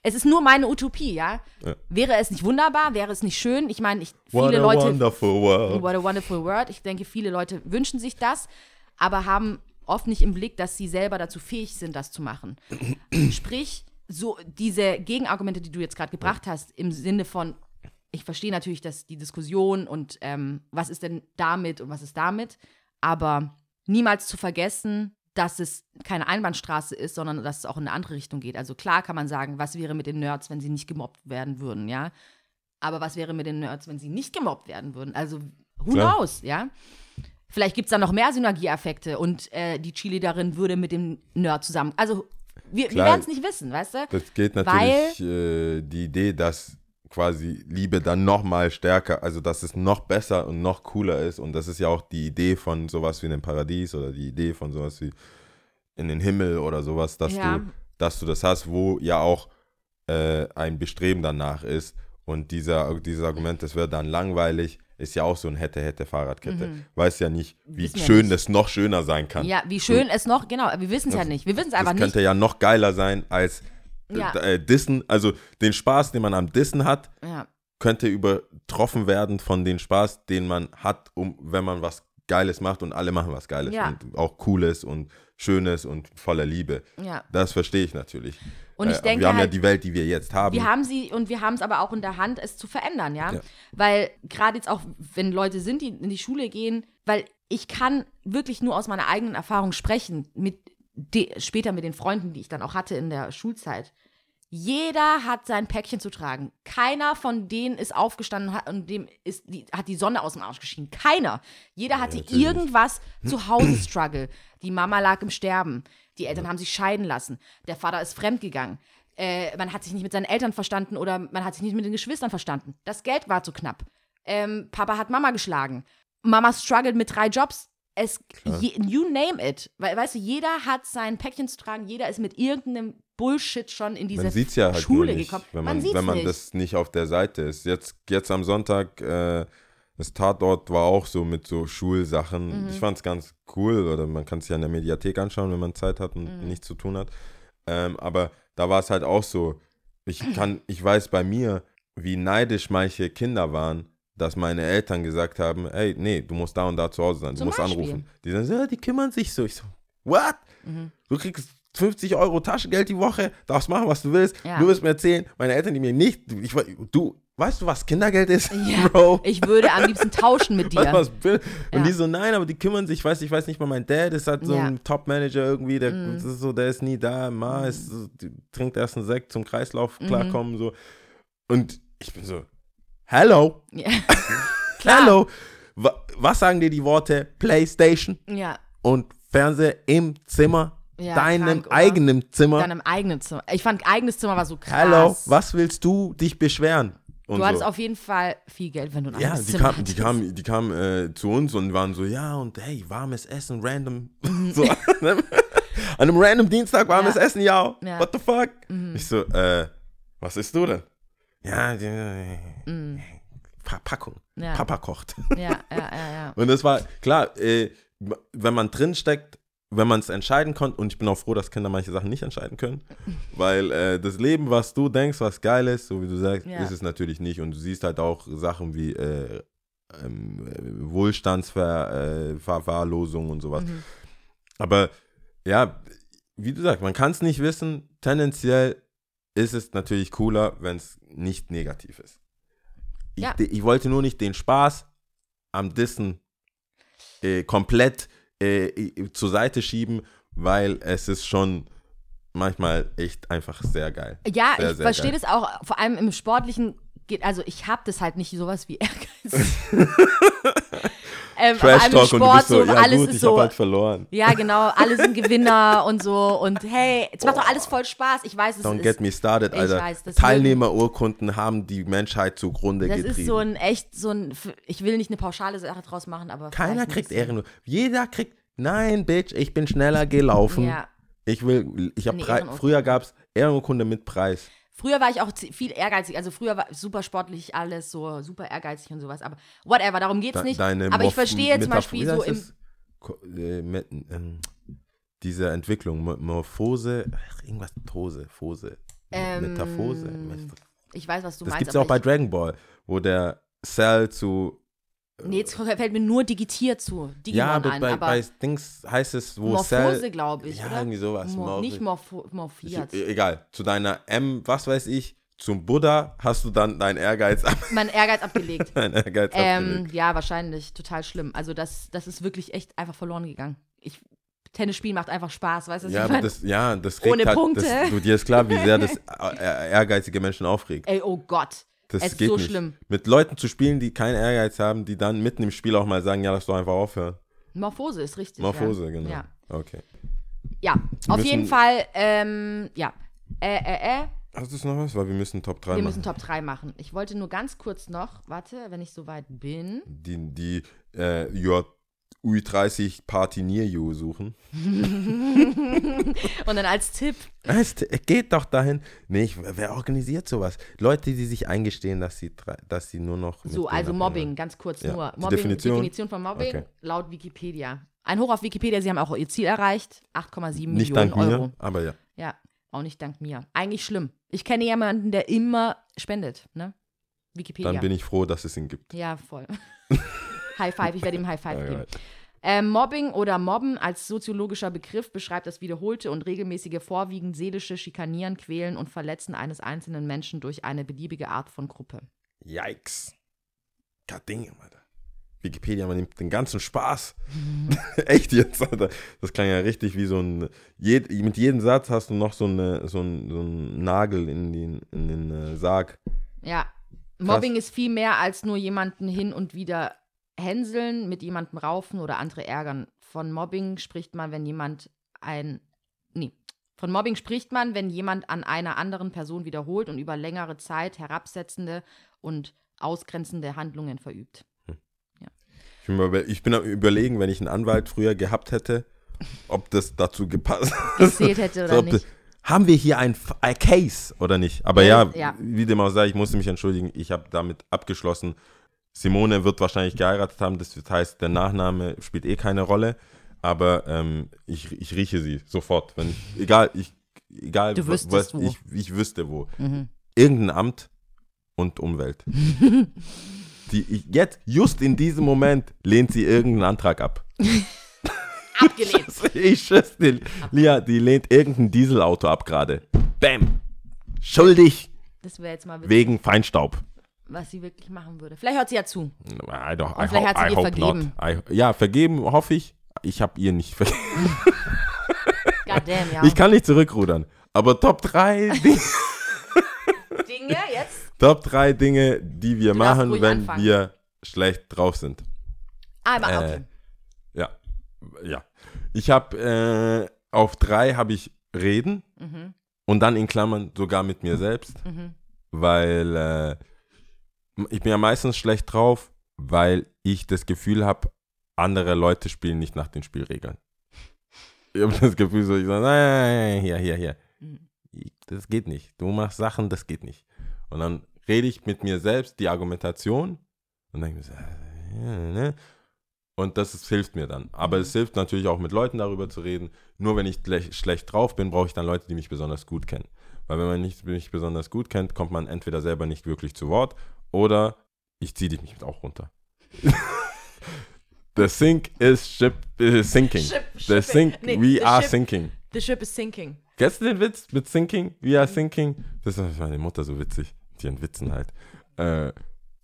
es ist nur meine Utopie, ja? Ja. Wäre es nicht wunderbar, wäre es nicht schön? Ich meine, ich, What viele a Leute, wonderful world. what a wonderful world, ich denke, viele Leute wünschen sich das, aber haben oft nicht im Blick, dass sie selber dazu fähig sind, das zu machen. Sprich, so diese Gegenargumente, die du jetzt gerade gebracht hast, im Sinne von, ich verstehe natürlich, dass die Diskussion und ähm, was ist denn damit und was ist damit, aber niemals zu vergessen, dass es keine Einbahnstraße ist, sondern dass es auch in eine andere Richtung geht. Also klar kann man sagen, was wäre mit den Nerds, wenn sie nicht gemobbt werden würden, ja? Aber was wäre mit den Nerds, wenn sie nicht gemobbt werden würden? Also who Klar. knows, ja? Vielleicht gibt es da noch mehr Synergieeffekte und äh, die Cheerleaderin würde mit dem Nerd zusammen. Also wir, wir werden es nicht wissen, weißt du? Das geht natürlich äh, die Idee, dass quasi Liebe dann noch mal stärker, also dass es noch besser und noch cooler ist und das ist ja auch die Idee von sowas wie einem Paradies oder die Idee von sowas wie in den Himmel oder sowas, dass Ja. du, dass du das hast, wo ja auch äh, ein Bestreben danach ist und dieser, dieses Argument, das wäre dann langweilig, ist ja auch so ein hätte hätte Fahrradkette. Weiß ja nicht, wie Mhm. Wissen schön nicht. das noch schöner sein kann. Ja, wie schön es noch, genau, wir wissen es ja nicht. Wir wissen es einfach nicht. könnte ja noch geiler sein als Ja. äh, Dissen. Also den Spaß, den man am Dissen hat, Ja. könnte übertroffen werden von dem Spaß, den man hat, um, wenn man was Geiles macht und alle machen was Geiles Ja. und auch Cooles und Schönes und voller Liebe. ja. Das verstehe ich natürlich. Und ich Äh, denke wir haben halt, ja die Welt, die wir jetzt haben. Wir haben sie und wir haben es aber auch in der Hand, es zu verändern, ja. Ja. Weil gerade jetzt auch, wenn Leute sind, die in die Schule gehen, weil ich kann wirklich nur aus meiner eigenen Erfahrung sprechen, mit später mit den Freunden, die ich dann auch hatte in der Schulzeit. Jeder hat sein Päckchen zu tragen. Keiner von denen ist aufgestanden und dem ist die, hat die Sonne aus dem Arsch geschienen. Keiner. Jeder hatte natürlich. irgendwas zu Hause Struggle. Die Mama lag im Sterben. Die Eltern haben sich scheiden lassen. Der Vater ist fremdgegangen. Äh, man hat sich nicht mit seinen Eltern verstanden oder man hat sich nicht mit den Geschwistern verstanden. Das Geld war zu knapp. Ähm, Papa hat Mama geschlagen. Mama struggelt mit drei Jobs. Es, je, you name it. We, weißt du, jeder hat sein Päckchen zu tragen. Jeder ist mit irgendeinem Bullshit schon in diese man sieht es ja halt Schule nicht, gekommen. wenn man, sieht's wenn man nicht. das nicht auf der Seite ist. Jetzt, jetzt am Sonntag, äh, das Tatort war auch so mit so Schulsachen. Mhm. Ich fand es ganz cool, oder man kann es ja in der Mediathek anschauen, wenn man Zeit hat und Mhm. nichts zu tun hat. Ähm, aber da war es halt auch so, ich kann, ich weiß bei mir, wie neidisch manche Kinder waren, dass meine Eltern gesagt haben, ey, nee, du musst da und da zu Hause sein, du Zum musst Beispiel. anrufen. Die sagen, so, ja, die kümmern sich so. Ich so, what? Mhm. Du kriegst 50 Euro Taschengeld die Woche, darfst machen, was du willst. Ja. Du wirst mir erzählen, meine Eltern, die mir nicht, ich, du, weißt du, was Kindergeld ist, Ja, Bro? Ich würde am liebsten tauschen mit dir. was will? Und Ja. die so, nein, aber die kümmern sich, ich weiß, ich weiß nicht mal, mein Dad ist halt so Ja. Ein Top-Manager irgendwie, der, das ist so, der ist nie da, Ma ist, so, trinkt erst einen Sekt zum Kreislauf Mhm. klarkommen, so. Und ich bin so, hello, Ja. Hello. Wa was sagen dir die Worte Playstation Ja. und Fernseher im Zimmer? Ja, deinem krank, eigenen Zimmer? Dann im eigenen Zimmer. Ich fand, eigenes Zimmer war so krass. Hallo, was willst du dich beschweren? Und Du hattest so. auf jeden Fall viel Geld, wenn du ein ja, die Zimmer kamen die hattest. kam, die kam, äh, zu uns und waren so, ja, und hey, warmes Essen, random. Mhm. so, an einem- an einem random Dienstag warmes Ja. Essen, ja. Ja. Mhm. What the fuck? Ich so, äh, was isst du denn? Ja, Verpackung. Mhm. Ja. Papa kocht. Ja, ja, ja, ja. Und das war, klar, äh, wenn man drin steckt, wenn man es entscheiden konnte, und ich bin auch froh, dass Kinder manche Sachen nicht entscheiden können, weil äh, das Leben, was du denkst, was geil ist, so wie du sagst, Ja. ist es natürlich nicht. Und du siehst halt auch Sachen wie äh, ähm, äh, Wohlstandsverwahrlosung und sowas. Mhm. Aber ja, wie du sagst, man kann es nicht wissen. Tendenziell ist es natürlich cooler, wenn es nicht negativ ist. Ich, Ja. ich wollte nur nicht den Spaß am Dissen äh, komplett äh, zur Seite schieben, weil es ist schon manchmal echt einfach sehr geil. Ja, Sehr, ich verstehe das auch, vor allem im Sportlichen geht, also ich habe das halt nicht sowas wie Ehrgeiz. ähm, Trash im Talk und du Sport bist so, ja alles gut, ist ich so, habe halt verloren. ja genau, alle sind Gewinner und so und hey, es macht doch alles voll Spaß. Ich weiß, es Don't ist, get me started, ich Alter. weiß, das Teilnehmerurkunden haben die Menschheit zugrunde das getrieben. ist so ein echt so ein, ich will nicht eine pauschale Sache draus machen, aber Keiner kriegt. Ehrenurkunde. Jeder kriegt, nein, Bitch, ich bin schneller gelaufen. Ja. Ich will, ich habe Ehrenurkunde. früher gab es Ehrenurkunde mit Preis. Früher war ich auch viel ehrgeizig, also früher war super sportlich alles so super ehrgeizig und sowas, aber whatever, darum geht's nicht. Deine aber ich verstehe zum Metaph- Beispiel wie so im, das? Äh, mit, ähm, diese Entwicklung, Mo- Morphose, irgendwas Tose, Phose, Ähm, Metaphose. Met- ich weiß, was du Das meinst. gibt es auch bei Dragon Ball, wo der Cell zu nee, jetzt fällt mir nur digitiert zu, Digimon ja, aber ein, bei, aber bei Dings heißt es, wo Morphose, Cell. glaube ich, Ja, oder? irgendwie sowas. Mo Morph- nicht morpho Ich, morphiert. e- egal, zu deiner M, was weiß ich, zum Buddha hast du dann deinen Ehrgeiz, ab- mein Ehrgeiz abgelegt. deinen Ehrgeiz ähm, abgelegt. ja, wahrscheinlich, total schlimm. Also das, das ist wirklich echt einfach verloren gegangen. Ich, Tennis spielen macht einfach Spaß, weißt du? Ja, ich aber mein? das, ja, das Ohne regt halt, Punkte. Das, du, dir ist klar, wie sehr das ehrgeizige Menschen aufregt. Ey, oh Gott. Das es ist geht so nicht. schlimm. Mit Leuten zu spielen, die keinen Ehrgeiz haben, die dann mitten im Spiel auch mal sagen, ja, lass doch einfach aufhören. Morphose ist richtig. Morphose, ja. genau. Ja, Okay. ja. auf müssen- jeden Fall, ähm, ja. Äh, äh, äh. Hast du noch was? Weil wir müssen Top 3 Wir machen. müssen Top 3 machen. Ich wollte nur ganz kurz noch, warte, wenn ich soweit bin. die die äh, your U30 Party near you suchen. Und dann als Tipp, Es geht doch dahin. Nee, ich, wer organisiert sowas? Leute, die sich eingestehen, dass sie, dass sie nur noch. so, also Mobbing, ganz kurz Ja. nur. Mobbing, Definition? von Mobbing Okay. laut Wikipedia. Ein Hoch auf Wikipedia, sie haben auch ihr Ziel erreicht. 8,7 wollen. Nicht Millionen dank Euro. mir, aber ja. Ja, auch nicht dank mir. Eigentlich schlimm. Ich kenne jemanden, der immer spendet, ne? Wikipedia. Dann bin ich froh, dass es ihn gibt. Ja, voll. High Five, ich werde ihm High Five geben. Ähm, Mobbing oder Mobben als soziologischer Begriff beschreibt das wiederholte und regelmäßige vorwiegend seelische Schikanieren, Quälen und Verletzen eines einzelnen Menschen durch eine beliebige Art von Gruppe. Yikes. Damn, Alter. Wikipedia, man nimmt den ganzen Spaß. Echt jetzt, Alter. Das klang ja richtig wie so ein. Jed, mit jedem Satz hast du noch so, eine, so, ein, so einen Nagel in den, in den äh, Sarg. Ja, Mobbing ist viel mehr als nur jemanden hin und wieder hänseln, mit jemandem raufen oder andere ärgern. Von Mobbing spricht man, wenn jemand ein. Nee. Von Mobbing spricht man, wenn jemand an einer anderen Person wiederholt und über längere Zeit herabsetzende und ausgrenzende Handlungen verübt. Ich bin, über, ich bin am überlegen, wenn ich einen Anwalt früher gehabt hätte, ob das dazu gepasst Gezählt hätte oder So, nicht. das- haben wir hier ein, ein Case oder nicht? Aber Ja, ja, ja. wie dem auch sei, ich musste mich entschuldigen. Ich habe damit abgeschlossen. Simone wird wahrscheinlich geheiratet haben. Das heißt, der Nachname spielt eh keine Rolle. Aber ähm, ich, ich rieche sie sofort. Wenn ich, egal, ich, egal, Du wüsstest was, wo. Ich, ich wüsste wo. Mhm. Irgendein Amt und Umwelt. Die, ich, jetzt, just in diesem Moment, lehnt sie irgendeinen Antrag ab. Abgelehnt. Ich schwör's dir, Lia, die lehnt irgendein Dieselauto ab gerade. Bam. Schuldig Das wäre jetzt mal witzig, wegen Feinstaub. Was sie wirklich machen würde. Vielleicht hört sie ja zu. I don't, Und vielleicht hat sie dir hope vergeben. I, ja, vergeben hoffe ich. Ich habe ihr nicht vergeben. Goddamn, ja. Ich kann nicht zurückrudern. Aber Top 3, Dinge jetzt? Top 3 Dinge, die wir Du machen, wenn anfangen. wir schlecht drauf sind. Einmal, Äh, okay. Ja. Ja. Ich habe äh, auf 3 habe ich reden Mhm. und dann in Klammern sogar mit mir selbst. Mhm. weil äh, ich bin ja meistens schlecht drauf, weil ich das Gefühl habe, andere Leute spielen nicht nach den Spielregeln. Ich habe das Gefühl, so, ich sage, nein, hier, hier, hier. Mhm. Das geht nicht. Du machst Sachen, das geht nicht. Und dann rede ich mit mir selbst die Argumentation und denke mir so, äh, ja, ne? Und das ist, hilft mir dann. Aber es hilft natürlich auch mit Leuten darüber zu reden. Nur wenn ich schlecht drauf bin, brauche ich dann Leute, die mich besonders gut kennen. Weil wenn man nicht, mich besonders gut kennt, kommt man entweder selber nicht wirklich zu Wort oder ich ziehe dich mich auch runter. The sink is ship is sinking. Ship- the sink, Nee, we the are ship- sinking. The ship is sinking. Kennst du den Witz mit Sinking? We are sinking? Das ist meine Mutter so witzig. Die ihren Witzen halt. Äh,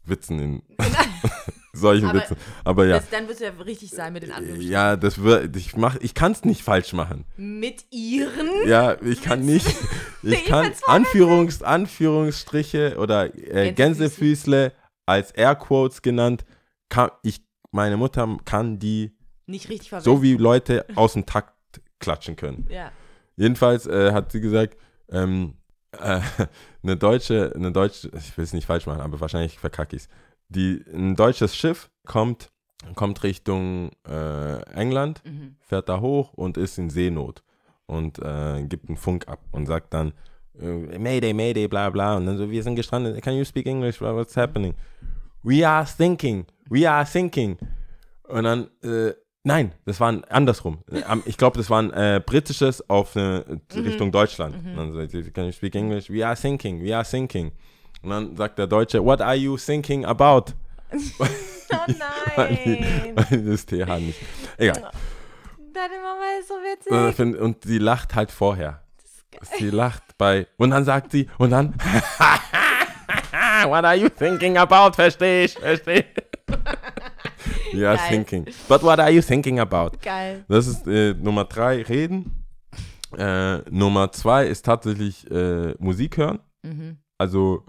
Witzen in solchen Aber Witzen. Aber ja. Das, dann wirst du ja richtig sein mit den Anführungsstrichen. Ja, das wird, ich mach, ich kann es nicht falsch machen. Mit ihren. Ja, ich kann nicht, ich kann Anführungs, Anführungsstriche oder äh, Gänsefüßle. Gänsefüßle als Airquotes genannt, kann, ich, meine Mutter kann die Nicht richtig verwenden. so wie Leute aus dem Takt klatschen können. Ja. Jedenfalls äh, hat sie gesagt, ähm, äh, eine deutsche, eine deutsche, ich will es nicht falsch machen, aber wahrscheinlich verkacke ich es. Die, ein deutsches Schiff kommt, kommt Richtung äh, England, Mhm. fährt da hoch und ist in Seenot und äh, gibt einen Funk ab und sagt dann, äh, Mayday, Mayday, bla bla. Und dann so, wir sind gestrandet, can you speak English? What's happening? We are thinking, we are thinking. Und dann, äh, nein, das war ein, andersrum. Äh, Ich glaube, das war ein äh, britisches auf eine, Richtung Deutschland. Und dann sagt sie, can you speak English? We are thinking, we are thinking. Und dann sagt der Deutsche, what are you thinking about? Oh nein. das TH nicht. Egal. Deine Mama ist so witzig. Und, find- und sie lacht halt vorher. Sie lacht bei. Und dann sagt sie, und dann. What are you thinking about? Versteh ich, versteh ich. We are Geil. thinking. But what are you thinking about? Geil. Das ist äh, Nummer drei, reden. Äh, Nummer zwei ist tatsächlich äh, Musik hören. Mhm. Also,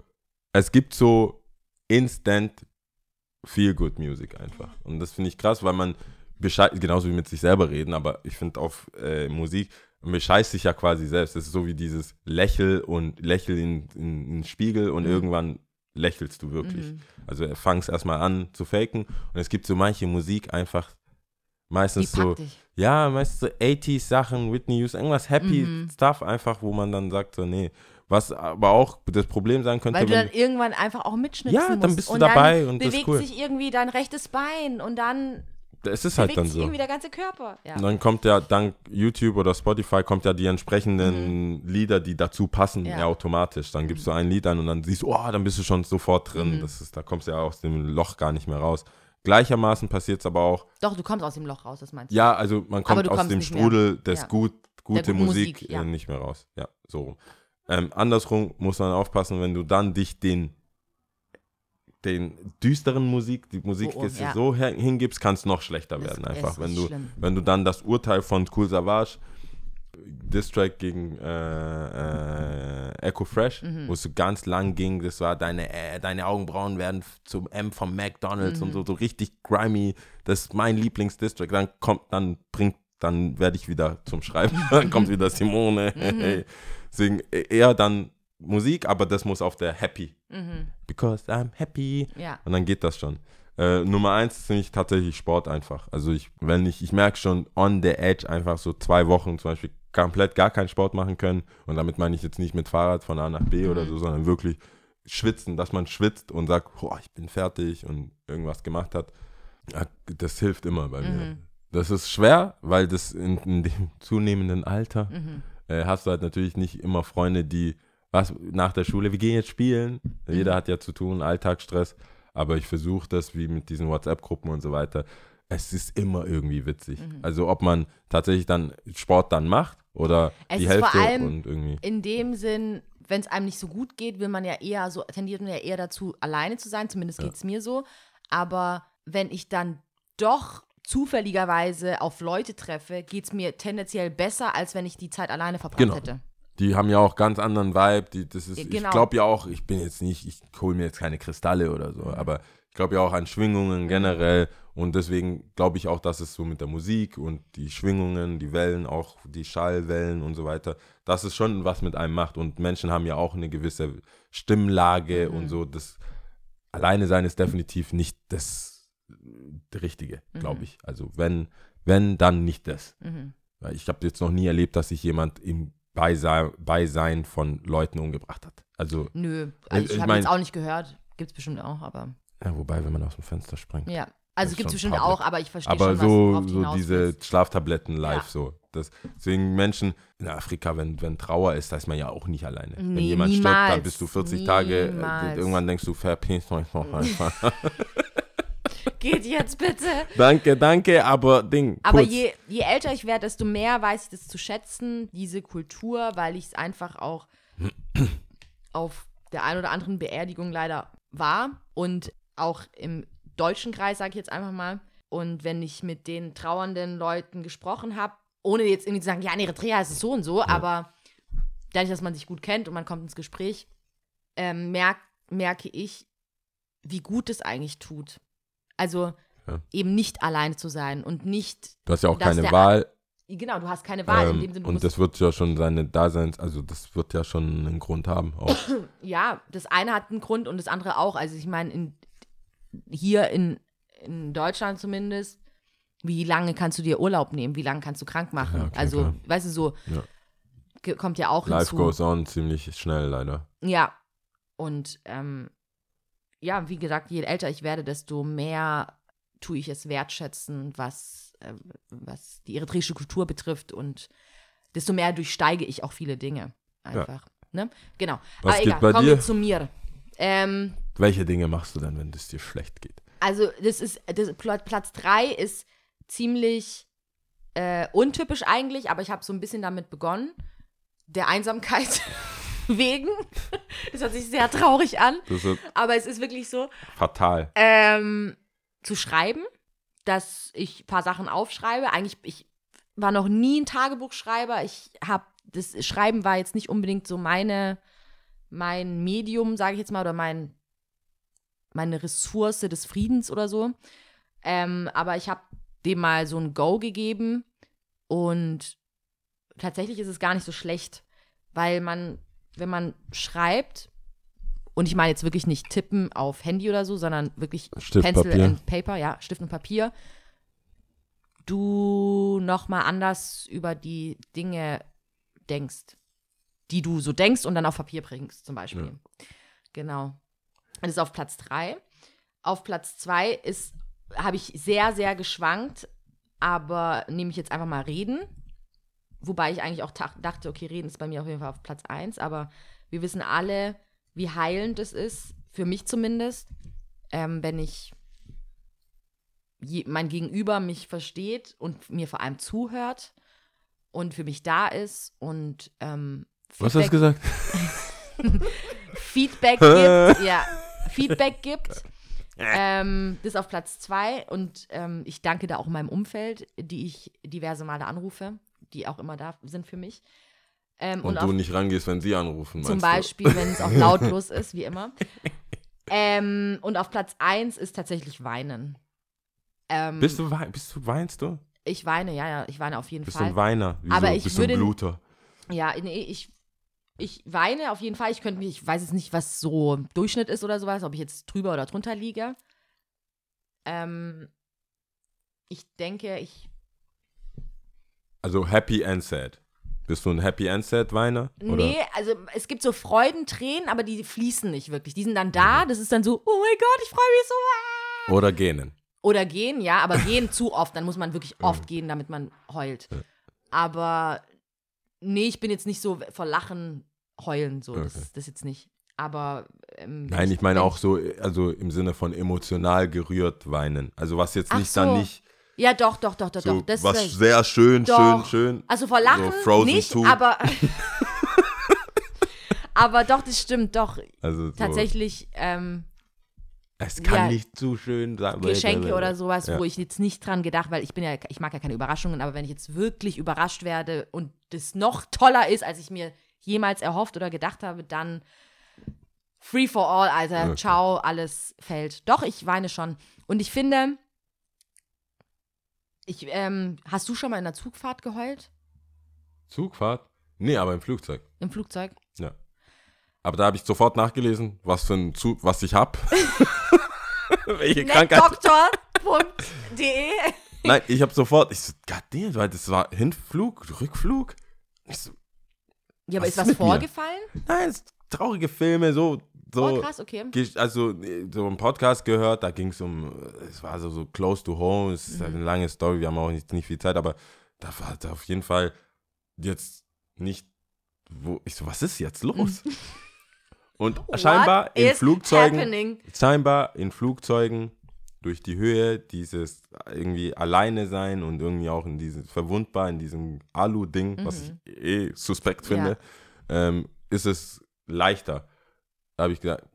es gibt so instant Feel-Good Music einfach. Und das finde ich krass, weil man bescheißt, genauso wie mit sich selber reden, aber ich finde auf äh, Musik, man bescheißt sich ja quasi selbst. Das ist so wie dieses Lächel und Lächel in, in, in den Spiegel und irgendwann lächelst du wirklich. Mhm. Also fangst erstmal an zu faken und es gibt so manche Musik einfach meistens so, ja, meistens so 80s Sachen, Whitney Houston, irgendwas Happy Mhm. Stuff einfach, wo man dann sagt so, nee. Was aber auch das Problem sein könnte, Weil du wenn dann irgendwann einfach auch mitschnitzen Ja, musst. dann bist du dabei und das ist bewegt cool. sich irgendwie dein rechtes Bein und dann es ist halt dann so. irgendwie der ganze Körper. Ja. Und dann kommt ja dank YouTube oder Spotify kommt ja die entsprechenden Lieder, die dazu passen, ja, Ja. automatisch. Dann gibst du ein Lied an und dann siehst du, oh, dann bist du schon sofort drin. Mhm. Das ist, da kommst du ja aus dem Loch gar nicht mehr raus. Gleichermaßen passiert es aber auch, Doch, du kommst aus dem Loch raus, das meinst du. ja, also man kommt aus dem mehr. Strudel des Ja. gut, gute guten Musik, Musik, äh, nicht mehr raus. Ja, so rum. Ähm, andersrum muss man aufpassen, wenn du dann dich den den düsteren Musik, die Musik Oh, oh, jetzt ja. so her- hingibst, kann es noch schlechter werden ist einfach. Wenn richtig du, schlimm. wenn du dann das Urteil von Cool Savage, Distrack gegen äh, äh, Echo Fresh, Mhm. wo es so ganz lang ging, das war deine, äh, deine Augenbrauen werden zum M von McDonalds Mhm. und so, so richtig grimy, das ist mein Lieblingsdistrack, dann kommt, dann bringt, dann werde ich wieder zum Schreiben, dann kommt wieder Simone, Mhm. deswegen äh, eher dann Musik, aber das muss auf der Happy, Mhm. because I'm happy, Ja. und dann geht das schon. Äh, Nummer eins finde ich tatsächlich Sport einfach. Also ich, wenn ich, ich merke schon on the edge einfach so zwei Wochen zum Beispiel komplett gar keinen Sport machen können. Und damit meine ich jetzt nicht mit Fahrrad von A nach B oder Mhm. so, sondern wirklich schwitzen, dass man schwitzt und sagt, "Boah, ich bin fertig und irgendwas gemacht hat. Ja, das hilft immer bei mir. Mhm. Das ist schwer, weil das in, in dem zunehmenden Alter Mhm. äh, hast du halt natürlich nicht immer Freunde, die was nach der Schule, wir gehen jetzt spielen. Jeder hat ja zu tun, Alltagsstress. Aber ich versuche das wie mit diesen WhatsApp-Gruppen und so weiter. Es ist immer irgendwie witzig. Mhm. Also ob man tatsächlich dann Sport dann macht oder Es die ist vor Hälfte allem und irgendwie. In dem Sinn, wenn es einem nicht so gut geht, will man ja eher so, tendiert man ja eher dazu, alleine zu sein. Zumindest geht es mir so. Aber wenn ich dann doch zufälligerweise auf Leute treffe, geht es mir tendenziell besser, als wenn ich die Zeit alleine verbracht Genau. hätte. Die haben ja auch ganz anderen Vibe. Die, das ist, Ja, Ich genau. glaube ja auch, ich bin jetzt nicht, ich hole mir jetzt keine Kristalle oder so, aber ich glaube ja auch an Schwingungen generell und deswegen glaube ich auch, dass es so mit der Musik und die Schwingungen, die Wellen, auch die Schallwellen und so weiter, dass es schon was mit einem macht und Menschen haben ja auch eine gewisse Stimmlage und so. Das alleine sein ist definitiv nicht das Richtige, glaube ich. Also wenn, wenn, dann nicht das. Mhm. Ich habe jetzt noch nie erlebt, dass sich jemand im Beisein, Beisein von Leuten umgebracht hat. Also, Nö, also Ich- ich, ich habe jetzt auch nicht gehört. Gibt es bestimmt auch, aber ja, wobei, wenn man aus dem Fenster springt. ja. Also ist gibt es bestimmt Tablet. auch, aber ich verstehe Aber schon, was so, du so diese willst. Schlaftabletten live Ja. so. Das, deswegen Menschen in Afrika, wenn, wenn Trauer ist, da ist man ja auch nicht alleine. wenn Nee, jemand stirbt, dann niemals. bist du 40 Tage, äh, Niemals. irgendwann denkst du, verpiss euch doch einfach. Geht jetzt bitte. danke, danke, aber Ding, Aber je, je älter ich werde, desto mehr weiß ich das zu schätzen, diese Kultur, weil ich es einfach auch auf der einen oder anderen Beerdigung leider war und auch im deutschen Kreis, sage ich jetzt einfach mal. Und wenn ich mit den trauernden Leuten gesprochen habe, ohne jetzt irgendwie zu sagen, ja, in Eritrea ist es so und so, aber dadurch, dass man sich gut kennt und man kommt ins Gespräch, ähm, merk, merke ich, wie gut es eigentlich tut. Also Ja. eben nicht alleine zu sein und nicht du hast ja auch keine Wahl. Genau, du hast keine Wahl. in Ähm, dem Sinne, und das wird ja schon seine Daseins, also das wird ja schon einen Grund haben. Auch. ja, das eine hat einen Grund und das andere auch. Also ich meine, in, hier in, in Deutschland zumindest, wie lange kannst du dir Urlaub nehmen? Wie lange kannst du krank machen? Ja, okay, also, klar. weißt du, so Ja. kommt ja auch Life hinzu. goes on ziemlich schnell, leider. Ja. Und ähm, ja, wie gesagt, je älter ich werde, desto mehr tue ich es wertschätzen, was, äh, was die eritreische Kultur betrifft und desto mehr durchsteige ich auch viele Dinge. Einfach. Ne? Genau. Was Aber geht egal, bei kommen dir? wir zu mir. Ähm, Welche Dinge machst du dann, wenn es dir schlecht geht? also, das ist, das, Pl- Platz 3 ist ziemlich äh, untypisch eigentlich, aber ich habe so ein bisschen damit begonnen. Der Einsamkeit wegen. Das hört sich sehr traurig an, aber es ist wirklich so. fatal. Ähm, zu schreiben, dass ich ein paar Sachen aufschreibe. Eigentlich, ich war noch nie ein Tagebuchschreiber. Ich habe, das Schreiben war jetzt nicht unbedingt so meine, mein Medium, sage ich jetzt mal, oder mein, meine Ressource des Friedens oder so. Ähm, aber ich habe dem mal so ein Go gegeben und tatsächlich ist es gar nicht so schlecht, weil man, wenn man schreibt, und ich meine jetzt wirklich nicht tippen auf Handy oder so, sondern wirklich Stift, Pencil Papier. and Paper, ja, Stift und Papier, du nochmal anders über die Dinge denkst, die du so denkst und dann auf Papier bringst, zum Beispiel. Genau. Das ist auf Platz 3. Auf Platz 2 ist, habe ich sehr, sehr geschwankt, aber nehme ich jetzt einfach mal Reden. Wobei ich eigentlich auch dachte, okay, Reden ist bei mir auf jeden Fall auf Platz 1, aber wir wissen alle, wie heilend es ist, für mich zumindest, ähm, wenn ich je, mein Gegenüber mich versteht und mir vor allem zuhört und für mich da ist und ähm, Was hast du gesagt? Feedback gibt, ja, Feedback gibt. Ähm, das ist auf Platz zwei und ähm, ich danke da auch meinem Umfeld, die ich diverse Male anrufe, die auch immer da sind für mich. Ähm, Und, und du auf, nicht rangehst, wenn sie anrufen, zum du? Beispiel, wenn es auch lautlos ist, wie immer. Ähm, und auf Platz eins ist tatsächlich Weinen. Ähm, Bist du, wei- bist du, weinst du? ich weine, ja, ja, ich weine auf jeden Bist du Fall. ein Weiner? Wieso? Aber ich bist du ein würde- Bluter? Ja, nee, ich, ich weine auf jeden Fall. Ich könnte mich, ich weiß jetzt nicht, was so Durchschnitt ist oder sowas, ob ich jetzt drüber oder drunter liege. Ähm, ich denke, ich. Also happy and sad. Bist du ein happy and sad Weiner? Oder? Nee, also es gibt so Freudentränen, aber die fließen nicht wirklich. Die sind dann da, das ist dann so, oh mein Gott, ich freue mich so. Oder gähnen. Oder gehen, ja, aber gehen zu oft. Dann muss man wirklich oft gehen, damit man heult. Aber nee, ich bin jetzt nicht so vor Lachen heulen, so. Okay. Das, das jetzt nicht. Aber. Ähm, Nein, ich meine auch so, also im Sinne von emotional gerührt weinen. Also was jetzt Ach nicht dann so. nicht Ja, doch, doch, doch, doch, so doch. Das was ist sehr schön, Doch. schön, schön. Also vor Lachen so nicht, 2. aber. aber doch, das stimmt, doch. Also so, Tatsächlich ähm, Es kann Ja. nicht zu schön sein. Geschenke oder sowas, Ja. wo ich jetzt nicht dran gedacht, weil ich bin ja, ich mag ja keine Überraschungen, aber wenn ich jetzt wirklich überrascht werde und das noch toller ist, als ich mir jemals erhofft oder gedacht habe, dann free for all, Alter. Okay. Ciao, alles fällt. Doch, ich weine schon. Und ich finde, ich, ähm, hast du schon mal in der Zugfahrt geheult? Zugfahrt? Nee, aber im Flugzeug. Im Flugzeug? Ja. Aber da habe ich sofort nachgelesen, was für ein Zug, was ich habe. Welche Krankheit. Netdoktor.de Nein, ich habe sofort, ich so, goddamn, weil das war Hinflug, Rückflug. Ich so, Ja, aber Was ist was mit mir? vorgefallen? nein, traurige Filme, so so, Oh, krass, okay. also äh, so einen Podcast gehört, da ging es um, es war so, so close to home, es ist halt Mhm. eine lange Story, wir haben auch nicht, nicht viel Zeit, aber da war da auf jeden Fall jetzt nicht, wo, ich so, was ist jetzt los? Und scheinbar What in Flugzeugen, happening? scheinbar in Flugzeugen durch die Höhe, dieses irgendwie alleine sein und irgendwie auch in diesem verwundbar in diesem Alu-Ding, was ich eh suspekt finde, ähm, ist es leichter. Da habe ich gesagt,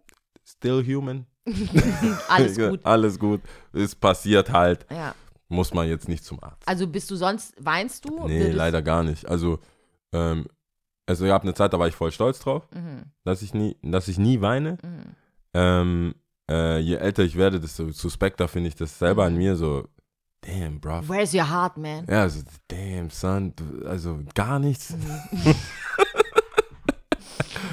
still human. Alles gut. Alles gut. Es passiert halt. Ja. Muss man jetzt nicht zum Arzt. Also bist du sonst, weinst du? Nee, Würdest- leider gar nicht. Also, ähm, also gab eine Zeit, da war ich voll stolz drauf, Mhm. dass ich nie, dass ich nie weine. Mhm. Ähm, äh, je älter ich werde, desto suspekter finde ich das selber an mir so, damn, bruv. Where's your heart, man? Ja, so, damn, son, also gar nichts. Mhm.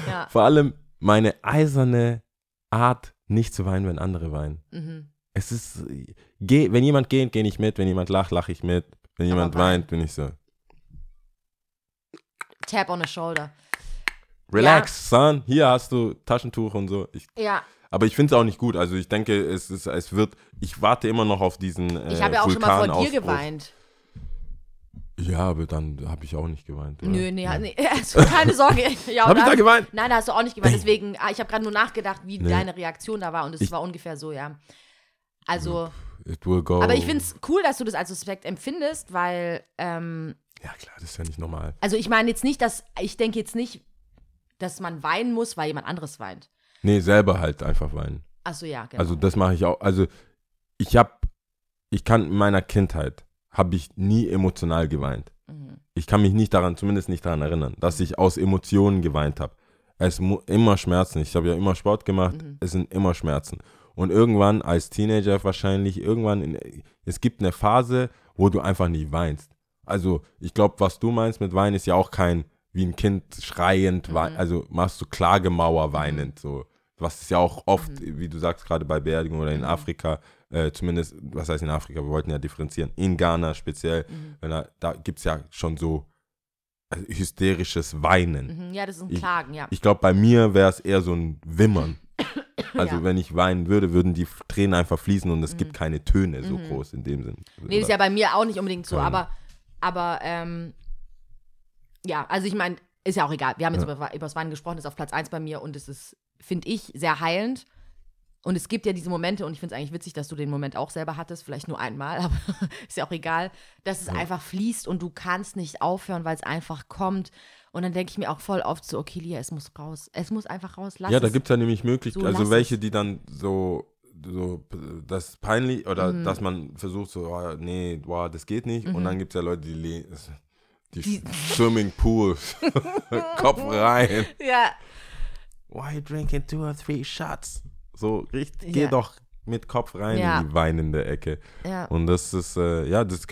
Ja. Vor allem meine eiserne Art, nicht zu weinen, wenn andere weinen. Mhm. Es ist, geh, wenn jemand geht, gehe ich mit, wenn jemand lacht, lache ich mit, wenn jemand weint, bin ich so, Tap on the shoulder. relax, son, hier hast du Taschentuch und so. Ich, Ja, aber ich finde es auch nicht gut. Also ich denke, es, ist, es wird, ich warte immer noch auf diesen äh, ich habe ja auch schon mal vor dir Vulkanausbruch. geweint. Ja, aber dann habe ich auch nicht geweint. Oder? Nö, nee, nee, also keine Sorge. Ja, Hab ich da- geweint? Nein, da hast du auch nicht geweint. Deswegen, ah, ich habe gerade nur nachgedacht, wie Nee. deine Reaktion da war und es war ungefähr so, ja. Also, It will go. aber ich finde es cool, dass du das als Suspekt empfindest, weil, ähm, Ja, klar, das ist ja nicht normal. also ich meine jetzt nicht, dass, ich denke jetzt nicht, dass man weinen muss, weil jemand anderes weint. Nee, selber halt einfach weinen. Achso, ja, genau. Also das mache ich auch. Also ich habe, ich kann in meiner Kindheit, habe ich nie emotional geweint. Mhm. Ich kann mich nicht daran, zumindest nicht daran erinnern, dass ich aus Emotionen geweint habe. Es immer Schmerzen. Ich habe ja immer Sport gemacht. Mhm. Es sind immer Schmerzen. Und irgendwann als Teenager wahrscheinlich, irgendwann, in, es gibt eine Phase, wo du einfach nie weinst. Also ich glaube, was du meinst mit Weinen ist ja auch kein, wie ein Kind schreiend, wei- also machst du Klagemauer weinend, so. Was ist ja auch oft, wie du sagst, gerade bei Beerdigungen oder in Afrika, äh, zumindest, was heißt in Afrika, wir wollten ja differenzieren, in Ghana speziell, wenn er, da gibt es ja schon so äh, hysterisches Weinen. Mhm, ja, das ist ein Ich- Klagen, ja. Ich glaube, bei mir wäre es eher so ein Wimmern. Also Ja. wenn ich weinen würde, würden die Tränen einfach fließen und es gibt keine Töne so groß in dem Sinn. Mhm. Nee, ist ja bei mir auch nicht unbedingt so, aber, aber, ähm, ja, also ich meine, ist ja auch egal. Wir haben jetzt Ja. über, über das Weinen gesprochen, ist auf Platz 1 bei mir und es ist, finde ich, sehr heilend. Und es gibt ja diese Momente, und ich finde es eigentlich witzig, dass du den Moment auch selber hattest, vielleicht nur einmal, aber ist ja auch egal, dass es einfach fließt und du kannst nicht aufhören, weil es einfach kommt. Und dann denke ich mir auch voll oft so, okay, Lia, es muss raus. Es muss einfach raus. Lass ja, da gibt es ja nämlich Möglichkeiten, So, also welche, die dann so, so das peinlich oder Mhm. dass man versucht so, oh, nee, boah, das geht nicht. Und dann gibt es ja Leute, die, die, Mhm. Die- Swimmingpool, Kopf rein. Ja, Why you drinking two or three shots? So, richtig, geh Ja. doch mit Kopf rein Ja. in die weinende Ecke. ja. Und das ist, äh, ja, das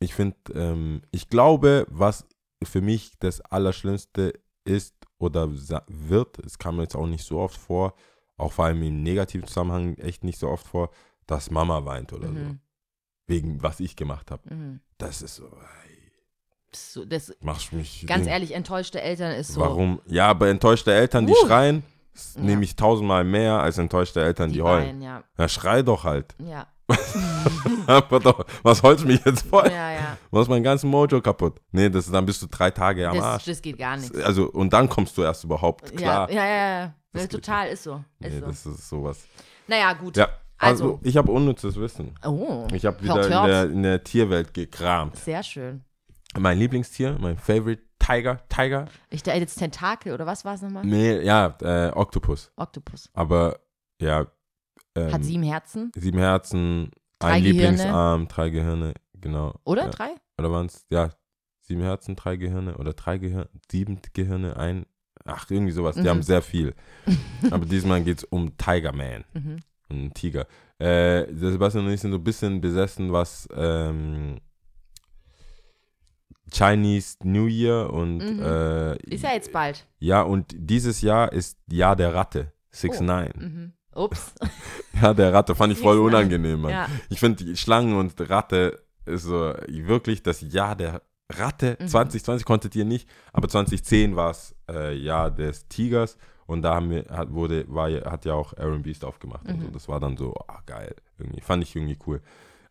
ich finde, ähm, ich glaube, was für mich das Allerschlimmste ist oder wird, es kam mir jetzt auch nicht so oft vor, auch vor allem im negativen Zusammenhang echt nicht so oft vor, dass Mama weint oder so. Mhm. Wegen was ich gemacht habe. Mhm. Das ist so, ey, So, das, machst mich. ganz ehrlich, enttäuschte Eltern ist so. Warum? Ja, aber enttäuschte Eltern, die Uh. schreien, s- Ja. nehme ich tausendmal mehr als enttäuschte Eltern, die, Die heulen. weinen, ja. Ja, schrei doch halt. Ja, was holst mich jetzt voll? ja, ja. Machst meinen ganzen Mojo kaputt. Nee, das, dann bist du drei Tage am Das, Arsch. das geht gar nicht. Also, und dann kommst du erst überhaupt klar. Ja, ja, ja. ja. Das total, ist so. Ist nee, so. das ist sowas. Naja, gut. Ja, also, Also- ich habe unnützes Wissen. Oh, Ich habe wieder hört, in hört. der, in der Tierwelt gekramt. Sehr schön. Mein Lieblingstier, mein Favorite Tiger, Tiger? Ich da jetzt Tentakel oder was war es nochmal? Nee, ja, äh, Oktopus. Oktopus. Aber, ja. Ähm, Hat sieben Herzen, sieben Herzen, Drei ein Gehirne. Lieblingsarm, drei Gehirne, genau. oder? Ja. Drei? Oder waren es, ja, sieben Herzen, drei Gehirne oder drei Gehirne, sieben Gehirne, ein, ach, irgendwie sowas. Die Mhm. haben sehr viel. Aber diesmal geht es um Tiger Man, Mhm. einen Tiger. Äh, Sebastian und ich sind so ein bisschen besessen, was ähm, Chinese New Year und Mhm. äh, Ist ja jetzt bald. ja, und dieses Jahr ist Jahr der Ratte. 6 Oh. 9 Mhm. Ups. Ja, der Ratte fand ich voll 6ix9ine. unangenehm, Mann. Ja. Ich finde, Schlangen und Ratte ist so wirklich das Jahr der Ratte. Mhm. 2020 konntet ihr nicht, aber 2010 war es äh, Jahr des Tigers. Und da haben wir, hat, wurde, war, ja- hat ja auch Aaron Beast aufgemacht. Und so. Das war dann so, ah, geil. Irgendwie. Fand ich irgendwie cool.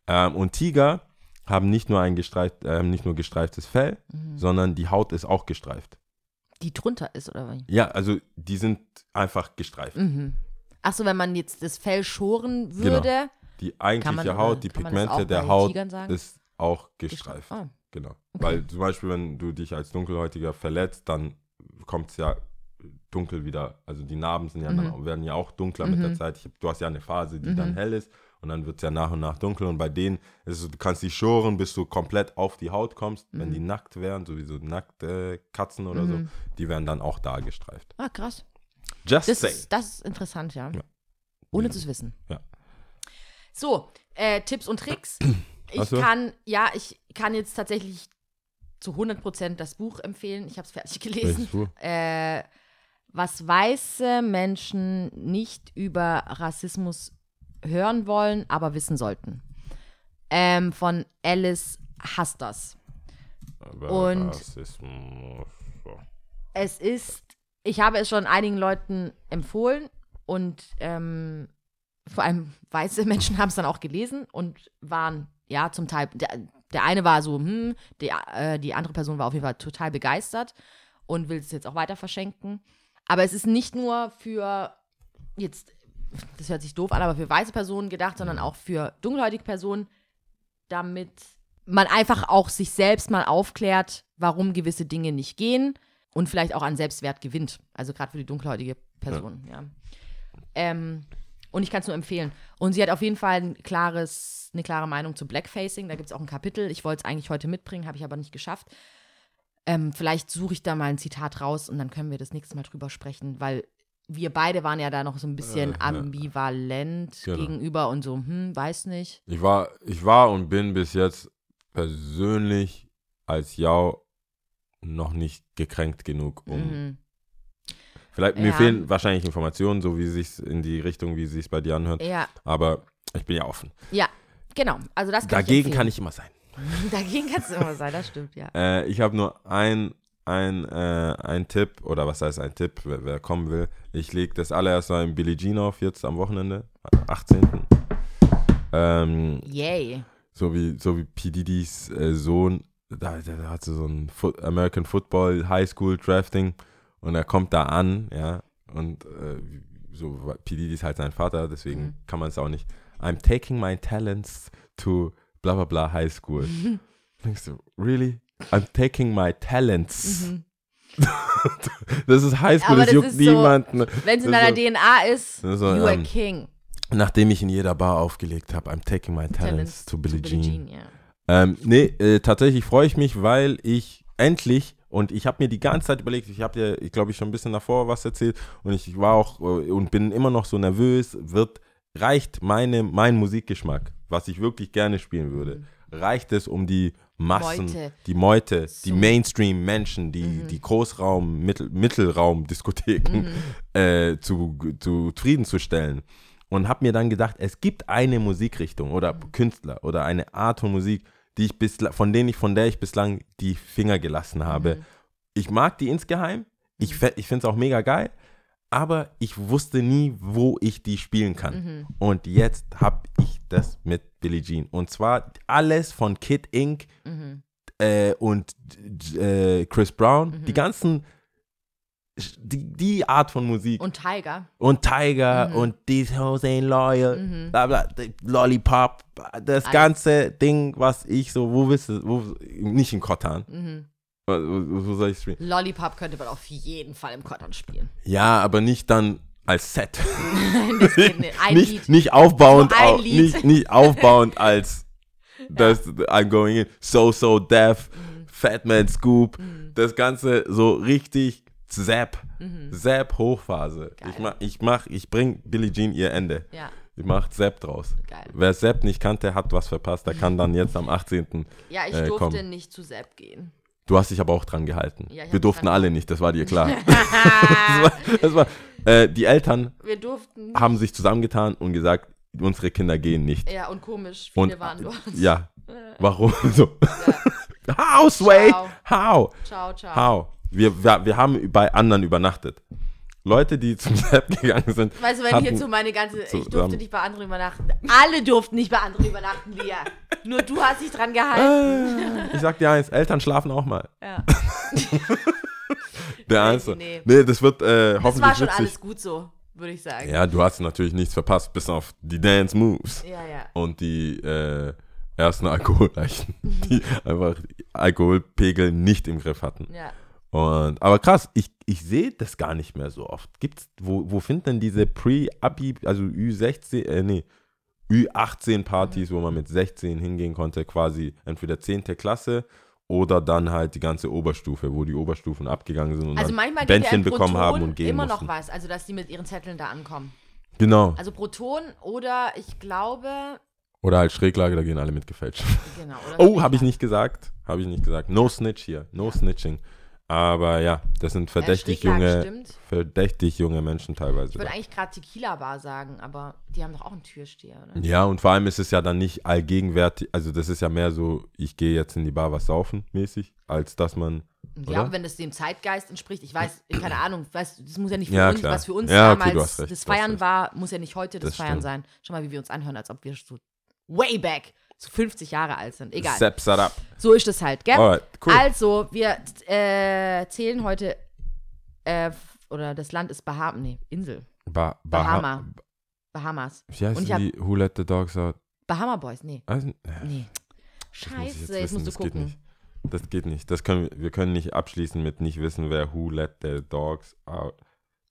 Ähm, und Tiger haben nicht nur ein gestreift, äh, nicht nur gestreiftes Fell, sondern die Haut ist auch gestreift. Die drunter ist, oder wie? Ja, also die sind einfach gestreift. Mhm. Achso, wenn man jetzt das Fell schoren Genau. würde. Die eigentliche man- Haut, die man das Pigmente der Haut ist auch gestreift. Ah. Genau. Weil zum Beispiel, wenn du dich als Dunkelhäutiger verletzt, dann kommt es ja dunkel wieder. Also die Narben sind ja Mhm. dann, werden ja auch dunkler mit der Zeit. Ich, du hast ja eine Phase, die dann hell ist und dann wird es ja nach und nach dunkel. Und bei denen ist es, so, du kannst dich schoren, bis du komplett auf die Haut kommst. Wenn Mhm. die nackt wären, sowieso nackte Katzen oder so, die werden dann auch da gestreift. Ah, krass. Just Das say. ist, das ist interessant, ja. Ja. Ohne Ja. zu wissen. Ja. So, äh, Tipps und Tricks. Ich du? kann, ja, ich kann jetzt tatsächlich zu 100% das Buch empfehlen. Ich habe es fertig gelesen. Äh, was weiße Menschen nicht über Rassismus hören wollen, aber wissen sollten. Ähm, von Alice Hasters. Und- Rassismus. Es ist, ich habe es schon einigen Leuten empfohlen und ähm, vor allem weiße Menschen haben es dann auch gelesen und waren, ja, zum Teil, der, der eine war so, hm, die, äh, die andere Person war auf jeden Fall total begeistert und will es jetzt auch weiter verschenken. Aber es ist nicht nur für jetzt, das hört sich doof an, aber für weiße Personen gedacht, sondern auch für dunkelhäutige Personen, damit man einfach auch sich selbst mal aufklärt, warum gewisse Dinge nicht gehen und vielleicht auch an Selbstwert gewinnt. Also gerade für die dunkelhäutige Person, ja. Ähm, und ich kann es nur empfehlen. Und sie hat auf jeden Fall ein klares, eine klare Meinung zu Blackfacing. Da gibt es auch ein Kapitel. Ich wollte es eigentlich heute mitbringen, habe ich aber nicht geschafft. Ähm, vielleicht suche ich da mal ein Zitat raus und dann können wir das nächste Mal drüber sprechen, weil wir beide waren ja da noch so ein bisschen Äh, ja. ambivalent Genau. gegenüber und so, hm, weiß nicht. Ich war, ich war und bin bis jetzt persönlich als Jau noch nicht gekränkt genug, um. Mhm. Vielleicht, mir Ja. fehlen wahrscheinlich Informationen, so wie sich in die Richtung, wie sich bei dir anhört. Ja, Aber ich bin ja offen. ja, genau. Also das kann Dagegen ich kann ich immer sein. Dagegen kannst du immer sein, das stimmt, ja. Äh, ich habe nur ein, ein, äh, ein Tipp, oder was heißt ein Tipp, wer, wer kommen will. Ich lege das allererste Mal in Billie Jean auf, jetzt am Wochenende, 18. Ähm, Yay. so wie, so wie P. Diddy's äh, Sohn, da, da, da hat sie so ein Fo American Football High School Drafting und er kommt da an, ja, und äh, so, P. Diddy ist halt sein Vater, deswegen Mhm. kann man es auch nicht. I'm taking my talents to bla bla bla High School. Denkst du, really? I'm taking my talents. Mhm. Das ist High School, Aber das das juckt ist so- niemanden. Wenn es in deiner ist DNA ist, so, you a ähm, king. Nachdem ich in jeder Bar aufgelegt habe, I'm taking my talents, Talents to Billie to Jean. ja. Ähm, nee, äh, tatsächlich freue ich mich, weil ich endlich, und ich habe mir die ganze Zeit überlegt, ich habe dir, ich glaube, ich schon ein bisschen davor was erzählt und ich war auch äh, und bin immer noch so nervös, wird, reicht meine, mein Musikgeschmack, was ich wirklich gerne spielen würde, reicht es, um die Massen, Meute. die Meute, die So. Mainstream-Menschen, die, die Großraum-, Mittel, Mittelraum-Diskotheken äh, zu, zu zufriedenzustellen. Und habe mir dann gedacht, es gibt eine Musikrichtung oder Künstler oder eine Art von Musik, die ich bisla- von denen ich, von der ich bislang die Finger gelassen habe. Ich mag die insgeheim. Ich, fe- ich finde es auch mega geil. Aber ich wusste nie, wo ich die spielen kann. Und jetzt habe ich das mit Billie Jean. Und zwar alles von Kid Inc. Äh, und äh, Chris Brown. Die ganzen, die, die Art von Musik Und Tiger. und Tiger Mhm. und These Hoes Ain't Loyal, bla bla, Lollipop, das Alles. ganze Ding, was ich so, wo willst du, wo, nicht in Kotan. Mhm. Wo, wo soll ich spielen? Lollipop könnte man auf jeden Fall im Cotton spielen. Ja, aber nicht dann als Set. das geht nicht. Nicht, aufbauend, au, nicht, nicht aufbauend als das I'm going in, so so deaf, Mhm. Fat Man Scoop, das Ganze so richtig Zap, Zap Hochphase. Mhm. Geil. Ich mach, ich mach, ich bring Billie Jean ihr Ende. Ja, Ich mach Zap draus. geil. Wer Sepp nicht kannte, hat was verpasst. Der kann dann jetzt am 18. Ja, ich Äh, durfte komm. nicht zu Sepp gehen. Du hast dich aber auch dran gehalten. Ja, Wir durften alle nicht, das war dir klar. das war, das war, äh, die Eltern Wir durften. haben sich zusammengetan und gesagt, unsere Kinder gehen nicht. Ja, und komisch. Viele Und waren dort. ja, warum so? Sway? Ciao. How? Ciao, ciao. How? Wir, wir, wir haben bei anderen übernachtet. Leute, die zum Sepp gegangen sind. Weißt du, wenn hatten, hier so meine ganze, ich durfte zusammen- nicht bei anderen übernachten. Alle durften nicht bei anderen übernachten, Lia. Nur du hast dich dran gehalten. Ich sag dir eins, Eltern schlafen auch mal. Ja. Der Einzel. nee. Nee, das wird äh, Das hoffentlich war schon witzig. alles gut so, würde ich sagen. Ja, du hast natürlich nichts verpasst, bis auf die Dance Moves ja. ja. und die äh, ersten Alkoholleichen, die einfach Alkoholpegel nicht im Griff hatten. ja. Und, aber krass, ich, ich sehe das gar nicht mehr so oft. Gibt's, wo, wo finden denn diese Pre-Abi, also Ü16, äh, nee, Ü18-Partys, wo man mit 16 hingehen konnte, quasi entweder 10. Klasse oder dann halt die ganze Oberstufe, wo die Oberstufen abgegangen sind und Also manchmal Bändchen bekommen haben und gehen immer mussten. noch was, also dass die mit ihren Zetteln da ankommen. Genau. Also Proton oder ich glaube, Oder halt Schräglage, da gehen alle mit gefälscht. genau. Oh, habe ich nicht gesagt. Habe ich nicht gesagt. No Snitch hier. No Snitching. Aber ja, das sind verdächtig Schräglage junge, stimmt. verdächtig junge Menschen teilweise. Ich würde eigentlich gerade Tequila Bar sagen, aber die haben doch auch einen Türsteher, oder? Ja, und vor allem ist es ja dann nicht allgegenwärtig, also das ist ja mehr so, ich gehe jetzt in die Bar was saufen mäßig, als dass man, Ja, wenn das dem Zeitgeist entspricht. Ich weiß, keine Ahnung, weißt, du, das muss ja nicht für Ja, uns, klar. was für uns Ja, okay, damals recht, das Feiern war, muss ja nicht heute das, Das Feiern stimmt. sein. Schau mal, wie wir uns anhören, als ob wir so way back, 50 Jahre alt sind. Egal. Sepp, set up. So ist das halt, gell? Alright, cool. Also, wir äh, zählen heute, äh, oder das Land ist Bahama, nee, Insel. Ba Bahama. Bahamas. Wie heißen Und ich hab- die Who Let the Dogs Out? Bahama Boys, nee. Also, äh, Nee. das muss ich Scheiße, jetzt, musst du das geht gucken. nicht. Das geht nicht. Das können, wir wir können nicht abschließen mit nicht wissen, wer Who Let the Dogs Out.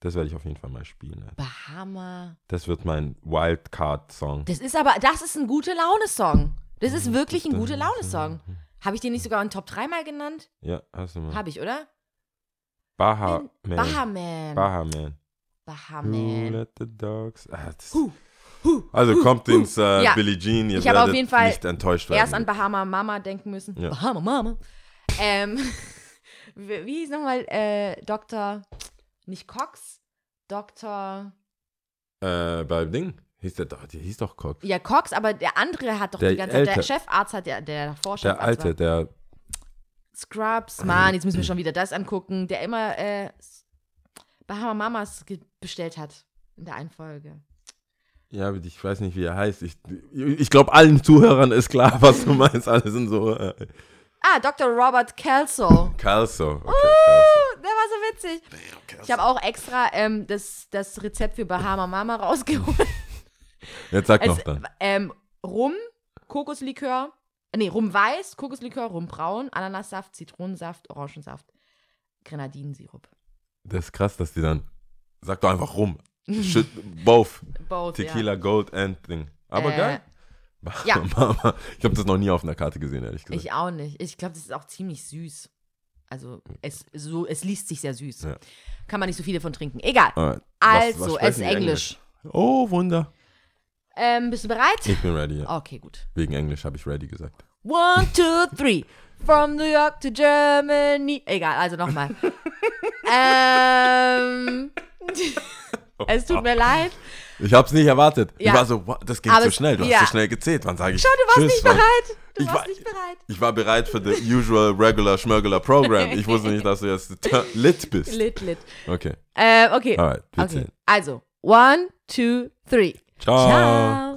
Das werde ich auf jeden Fall mal spielen. Alter. Bahama. Das wird mein Wildcard-Song. Das ist aber, das ist ein gute Laune-Song. Das ist wirklich ein gute Laune-Song. Habe ich den nicht sogar in Top 3 mal genannt? Ja, hast du mal. Habe ich, oder? Baha Man. Bahaman. Baha Man. Who Bahaman. let the dogs. Ah, Huh, huh, also kommt ins äh, Ja. Billie Jean, ihr Ich habe auf jeden Fall nicht enttäuscht werden. Erst an Bahama Mama denken müssen. Ja. Bahama Mama. Ähm, wie wie hieß nochmal äh, Dr. Nicht Cox? Dr. äh, beim Ding hieß der doch, der hieß doch Cox. Ja, Cox, aber der andere hat doch Der die ganze Zeit, der. Chefarzt hat, der, der davor Der Chefarzt alte, war. der, Scrubs, Mann, jetzt müssen wir schon wieder das angucken, der immer äh, Bahama Mamas bestellt hat in der einen Folge. ja, aber ich weiß nicht, wie er heißt. Ich, ich glaube, allen Zuhörern ist klar, was du meinst. Alle sind so, äh, Ah, Dr. Robert Kelso. Calso. Okay, Uh, der war so witzig. Ich habe auch extra ähm, das, das Rezept für Bahama Mama rausgeholt. Jetzt sag Es, noch dann. ähm, Rum, Kokoslikör, nee, Rum weiß, Kokoslikör, Rum braun, Ananassaft, Zitronensaft, Orangensaft, Grenadinensirup. Das ist krass, dass die dann, sag doch einfach rum. Shit, both. Both, Tequila, Gold and Ding. Aber Äh, geil. ja. Mama. Ich habe das noch nie auf einer Karte gesehen, ehrlich ja. gesagt. Ich auch nicht. Ich glaube, das ist auch ziemlich süß. Also, es, so, es liest sich sehr süß. Ja. Kann man nicht so viele von trinken. Egal. Alright. Was- Also, was es ist die Englisch. Oh, Wunder. Ähm, bist du bereit? Ich bin ready, ja. Okay, gut. Wegen Englisch habe ich ready gesagt. One, two, three. From New York to Germany. Egal, also nochmal. ähm. es tut mir leid. Ich habe es nicht erwartet. Ich Ja. war so, wow, das ging Aber zu schnell. Du ja. hast so schnell gezählt. Wann sage ich Schau, du warst Tschüss, nicht bereit. Du Ich warst war- nicht bereit. Ich war bereit für the usual regular schmörgler Program. Ich wusste nicht, dass du jetzt lit bist. Lit, lit. Okay. Äh, okay. Alright, wir okay. zählen. Also, one, two, three. Ciao. Ciao.